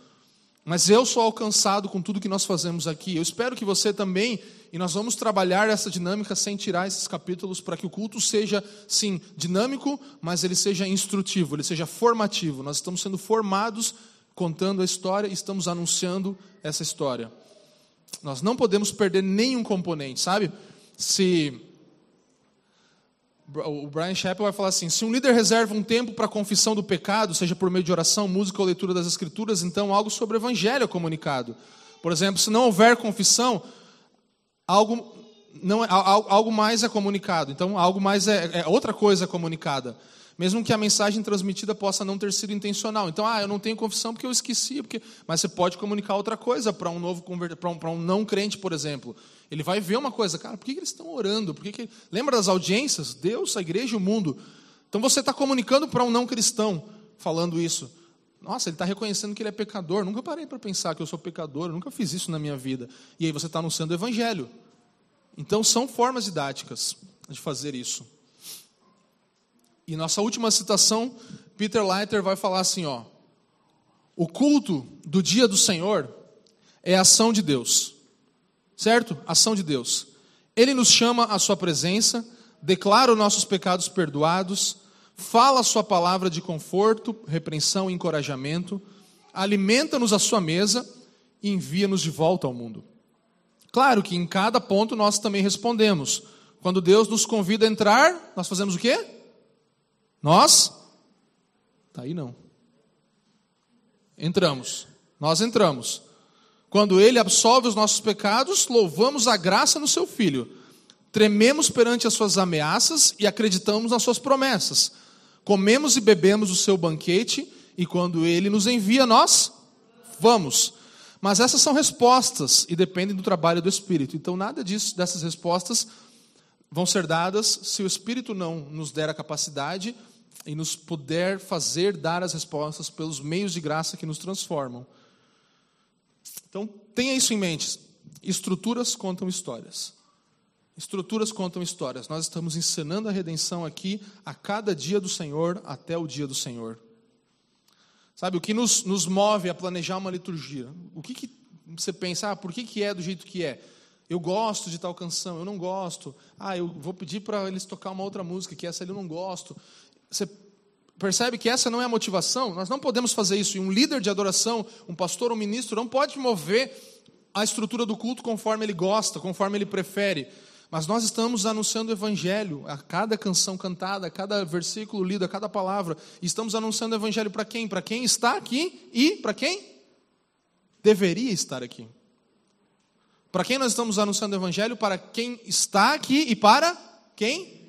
Mas eu sou alcançado com tudo que nós fazemos aqui. Eu espero que você também, e nós vamos trabalhar essa dinâmica sem tirar esses capítulos para que o culto seja, sim, dinâmico, mas ele seja instrutivo, ele seja formativo. Nós estamos sendo formados contando a história e estamos anunciando essa história. Nós não podemos perder nenhum componente, sabe? Se o Brian Chappell vai falar assim: se um líder reserva um tempo para a confissão do pecado, seja por meio de oração, música ou leitura das Escrituras, então algo sobre o Evangelho é comunicado. Por exemplo, se não houver confissão, algo, não, é, algo mais é comunicado. Então, algo mais é, é outra coisa é comunicada mesmo que a mensagem transmitida possa não ter sido intencional. Então, ah, eu não tenho confissão porque eu esqueci, porque... mas você pode comunicar outra coisa para um novo para um, um, não crente, por exemplo. Ele vai ver uma coisa, cara, por que, que eles estão orando? Por que, que... Lembra das audiências? Deus, a igreja o mundo. Então você está comunicando para um não cristão, falando isso. Nossa, ele está reconhecendo que ele é pecador. Nunca parei para pensar que eu sou pecador, nunca fiz isso na minha vida. E aí você está anunciando o evangelho. Então são formas didáticas de fazer isso. E nossa última citação, Peter Leiter vai falar assim, ó: O culto do dia do Senhor é ação de Deus. Certo? Ação de Deus. Ele nos chama à sua presença, declara os nossos pecados perdoados, fala a sua palavra de conforto, repreensão e encorajamento, alimenta-nos à sua mesa e envia-nos de volta ao mundo. Claro que em cada ponto nós também respondemos. Quando Deus nos convida a entrar, nós fazemos o quê? Nós? Tá aí não. Entramos. Nós entramos. Quando ele absolve os nossos pecados, louvamos a graça no seu filho. Trememos perante as suas ameaças e acreditamos nas suas promessas. Comemos e bebemos o seu banquete e quando ele nos envia, nós vamos. Mas essas são respostas e dependem do trabalho do Espírito. Então, nada disso, dessas respostas vão ser dadas se o Espírito não nos der a capacidade e nos puder fazer dar as respostas pelos meios de graça que nos transformam. Então, tenha isso em mente. Estruturas contam histórias. Estruturas contam histórias. Nós estamos ensinando a redenção aqui a cada dia do Senhor até o dia do Senhor. Sabe, o que nos, nos move a planejar uma liturgia? O que, que você pensa, ah, por que, que é do jeito que é? Eu gosto de tal canção, eu não gosto. Ah, eu vou pedir para eles tocar uma outra música, que essa eu não gosto. Você percebe que essa não é a motivação? Nós não podemos fazer isso. E um líder de adoração, um pastor, um ministro, não pode mover a estrutura do culto conforme ele gosta, conforme ele prefere. Mas nós estamos anunciando o Evangelho a cada canção cantada, a cada versículo lido, a cada palavra. Estamos anunciando o Evangelho para quem? Para quem está aqui e para quem deveria estar aqui. Para quem nós estamos anunciando o Evangelho? Para quem está aqui e para quem?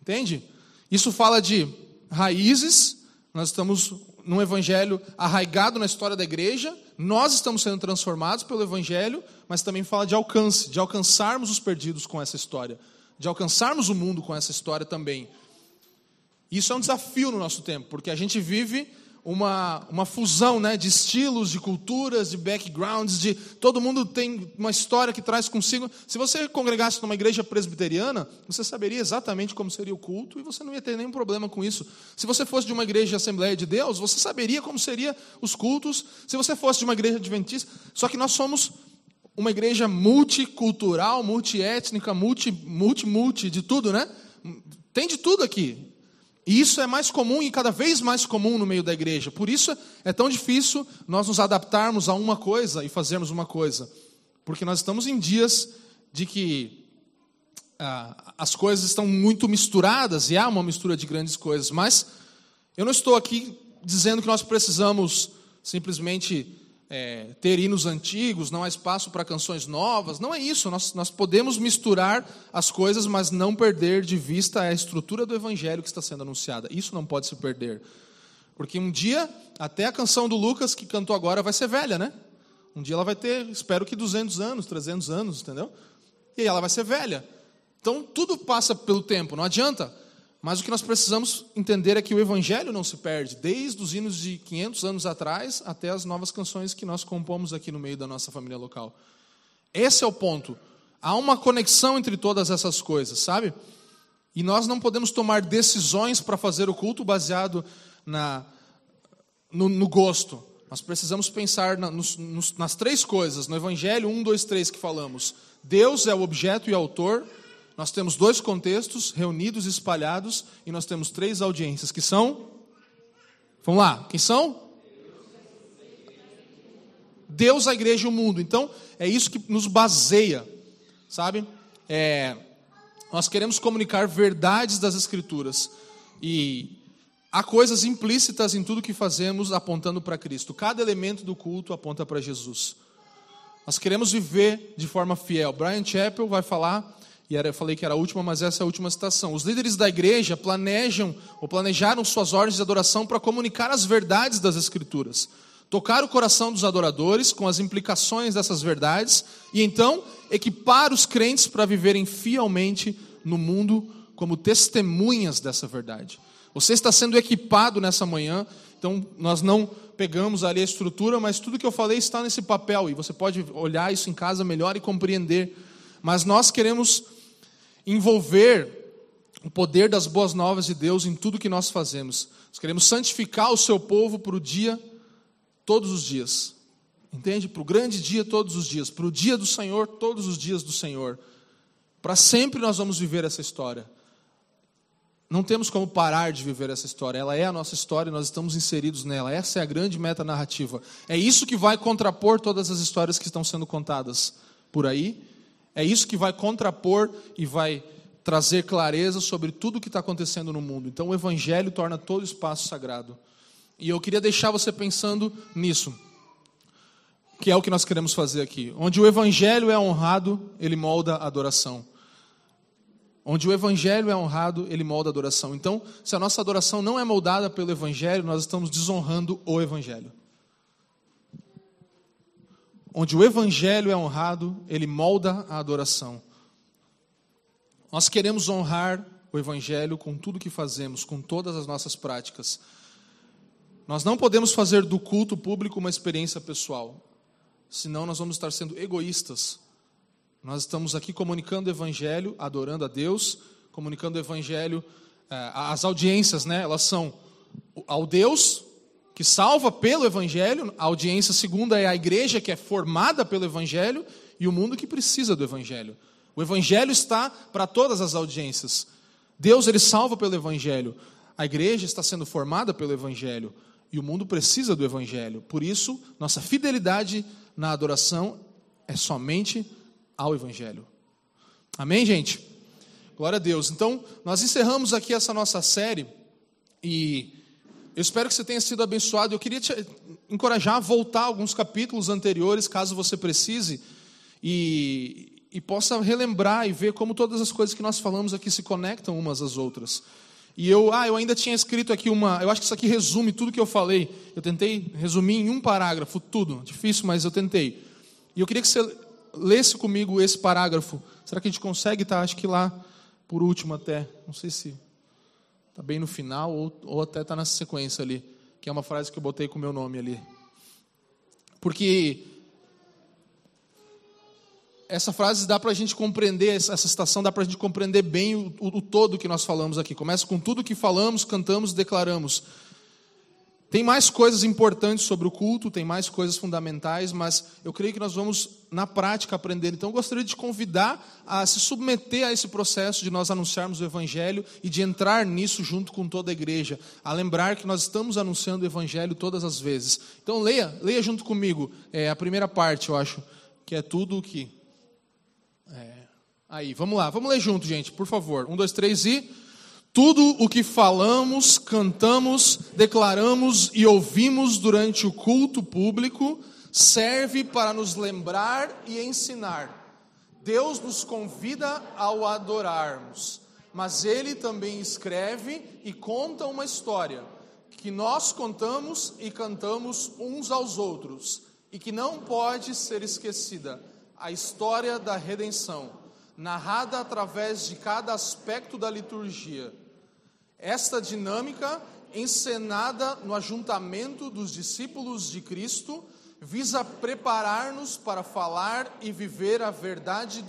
Entende? Isso fala de raízes, nós estamos num evangelho arraigado na história da igreja, nós estamos sendo transformados pelo evangelho, mas também fala de alcance, de alcançarmos os perdidos com essa história, de alcançarmos o mundo com essa história também. Isso é um desafio no nosso tempo, porque a gente vive uma, uma fusão né, de estilos, de culturas, de backgrounds, de todo mundo tem uma história que traz consigo. Se você congregasse numa igreja presbiteriana, você saberia exatamente como seria o culto e você não ia ter nenhum problema com isso. Se você fosse de uma igreja de Assembleia de Deus, você saberia como seriam os cultos. Se você fosse de uma igreja adventista, só que nós somos uma igreja multicultural, multiétnica, multi, multi, multi, de tudo, né? Tem de tudo aqui. E isso é mais comum e cada vez mais comum no meio da igreja. Por isso é tão difícil nós nos adaptarmos a uma coisa e fazermos uma coisa. Porque nós estamos em dias de que ah, as coisas estão muito misturadas e há uma mistura de grandes coisas. Mas eu não estou aqui dizendo que nós precisamos simplesmente é, ter hinos antigos, não há espaço para canções novas. Não é isso. Nós, nós podemos misturar as coisas, mas não perder de vista a estrutura do evangelho que está sendo anunciada. Isso não pode se perder. Porque um dia, até a canção do Lucas que cantou agora vai ser velha, né? Um dia ela vai ter, espero que 200 anos, 300 anos, entendeu? E aí ela vai ser velha. Então tudo passa pelo tempo, não adianta. Mas o que nós precisamos entender é que o Evangelho não se perde, desde os hinos de 500 anos atrás até as novas canções que nós compomos aqui no meio da nossa família local. Esse é o ponto. Há uma conexão entre todas essas coisas, sabe? E nós não podemos tomar decisões para fazer o culto baseado na, no, no gosto. Nós precisamos pensar na, nos, nos, nas três coisas, no Evangelho 1, 2, 3 que falamos. Deus é o objeto e autor nós temos dois contextos reunidos espalhados, e nós temos três audiências, que são. Vamos lá, quem são? Deus, a igreja e o mundo. Então, é isso que nos baseia, sabe? É, Nós queremos comunicar verdades das Escrituras. E há coisas implícitas em tudo que fazemos apontando para Cristo. Cada elemento do culto aponta para Jesus. Nós queremos viver de forma fiel. Brian Chappell vai falar, e eu falei que era a última, mas essa é a última citação. Os líderes da igreja planejam ou planejaram suas ordens de adoração para comunicar as verdades das Escrituras tocar o coração dos adoradores com as implicações dessas verdades e então equipar os crentes para viverem fielmente no mundo como testemunhas dessa verdade. Você está sendo equipado nessa manhã, então nós não pegamos ali a estrutura, mas tudo que eu falei está nesse papel e você pode olhar isso em casa melhor e compreender. Mas nós queremos envolver o poder das boas novas de Deus em tudo que nós fazemos. Nós queremos santificar o seu povo para o dia todos os dias. Entende? Para o grande dia, todos os dias. Para o dia do Senhor, todos os dias do Senhor. Para sempre nós vamos viver essa história. Não temos como parar de viver essa história. Ela é a nossa história e nós estamos inseridos nela. Essa é a grande meta narrativa. É isso que vai contrapor todas as histórias que estão sendo contadas por aí. É isso que vai contrapor e vai trazer clareza sobre tudo o que está acontecendo no mundo. Então o Evangelho torna todo espaço sagrado. E eu queria deixar você pensando nisso, que é o que nós queremos fazer aqui. Onde o evangelho é honrado, ele molda a adoração. Onde o evangelho é honrado, ele molda a adoração. Então, se a nossa adoração não é moldada pelo evangelho, nós estamos desonrando o evangelho. Onde o evangelho é honrado, ele molda a adoração. Nós queremos honrar o evangelho com tudo que fazemos, com todas as nossas práticas. Nós não podemos fazer do culto público uma experiência pessoal, senão nós vamos estar sendo egoístas. Nós estamos aqui comunicando o evangelho, adorando a Deus, comunicando o evangelho, eh, as audiências, né? Elas são ao Deus que salva pelo evangelho, a audiência segunda é a igreja que é formada pelo evangelho e o mundo que precisa do evangelho. O evangelho está para todas as audiências. Deus ele salva pelo evangelho. A igreja está sendo formada pelo evangelho. E o mundo precisa do Evangelho. Por isso, nossa fidelidade na adoração é somente ao Evangelho. Amém, gente? Glória a Deus. Então, nós encerramos aqui essa nossa série e eu espero que você tenha sido abençoado. Eu queria te encorajar a voltar alguns capítulos anteriores, caso você precise, e, e possa relembrar e ver como todas as coisas que nós falamos aqui se conectam umas às outras. E eu, ah, eu ainda tinha escrito aqui uma. Eu acho que isso aqui resume tudo que eu falei. Eu tentei resumir em um parágrafo tudo. Difícil, mas eu tentei. E eu queria que você lesse comigo esse parágrafo. Será que a gente consegue? Tá, acho que lá por último até. Não sei se está bem no final ou, ou até está nessa sequência ali. Que é uma frase que eu botei com o meu nome ali. Porque essa frase dá para a gente compreender, essa citação dá para a gente compreender bem o, o, o, todo que nós falamos aqui. Começa com tudo que falamos, cantamos, declaramos. Tem mais coisas importantes sobre o culto, tem mais coisas fundamentais, mas eu creio que nós vamos, na prática, aprender. Então, eu gostaria de te convidar a se submeter a esse processo de nós anunciarmos o Evangelho e de entrar nisso junto com toda a igreja, a lembrar que nós estamos anunciando o Evangelho todas as vezes. Então, leia, leia junto comigo é, a primeira parte, eu acho, que é tudo o que é. Aí, vamos lá, vamos ler junto, gente, por favor. Um, dois, três e. Tudo o que falamos, cantamos, declaramos e ouvimos durante o culto público serve para nos lembrar e ensinar. Deus nos convida ao adorarmos, mas Ele também escreve e conta uma história que nós contamos e cantamos uns aos outros e que não pode ser esquecida a história da redenção, narrada através de cada aspecto da liturgia. Esta dinâmica, encenada no ajuntamento dos discípulos de Cristo, visa preparar-nos para falar e viver a verdade do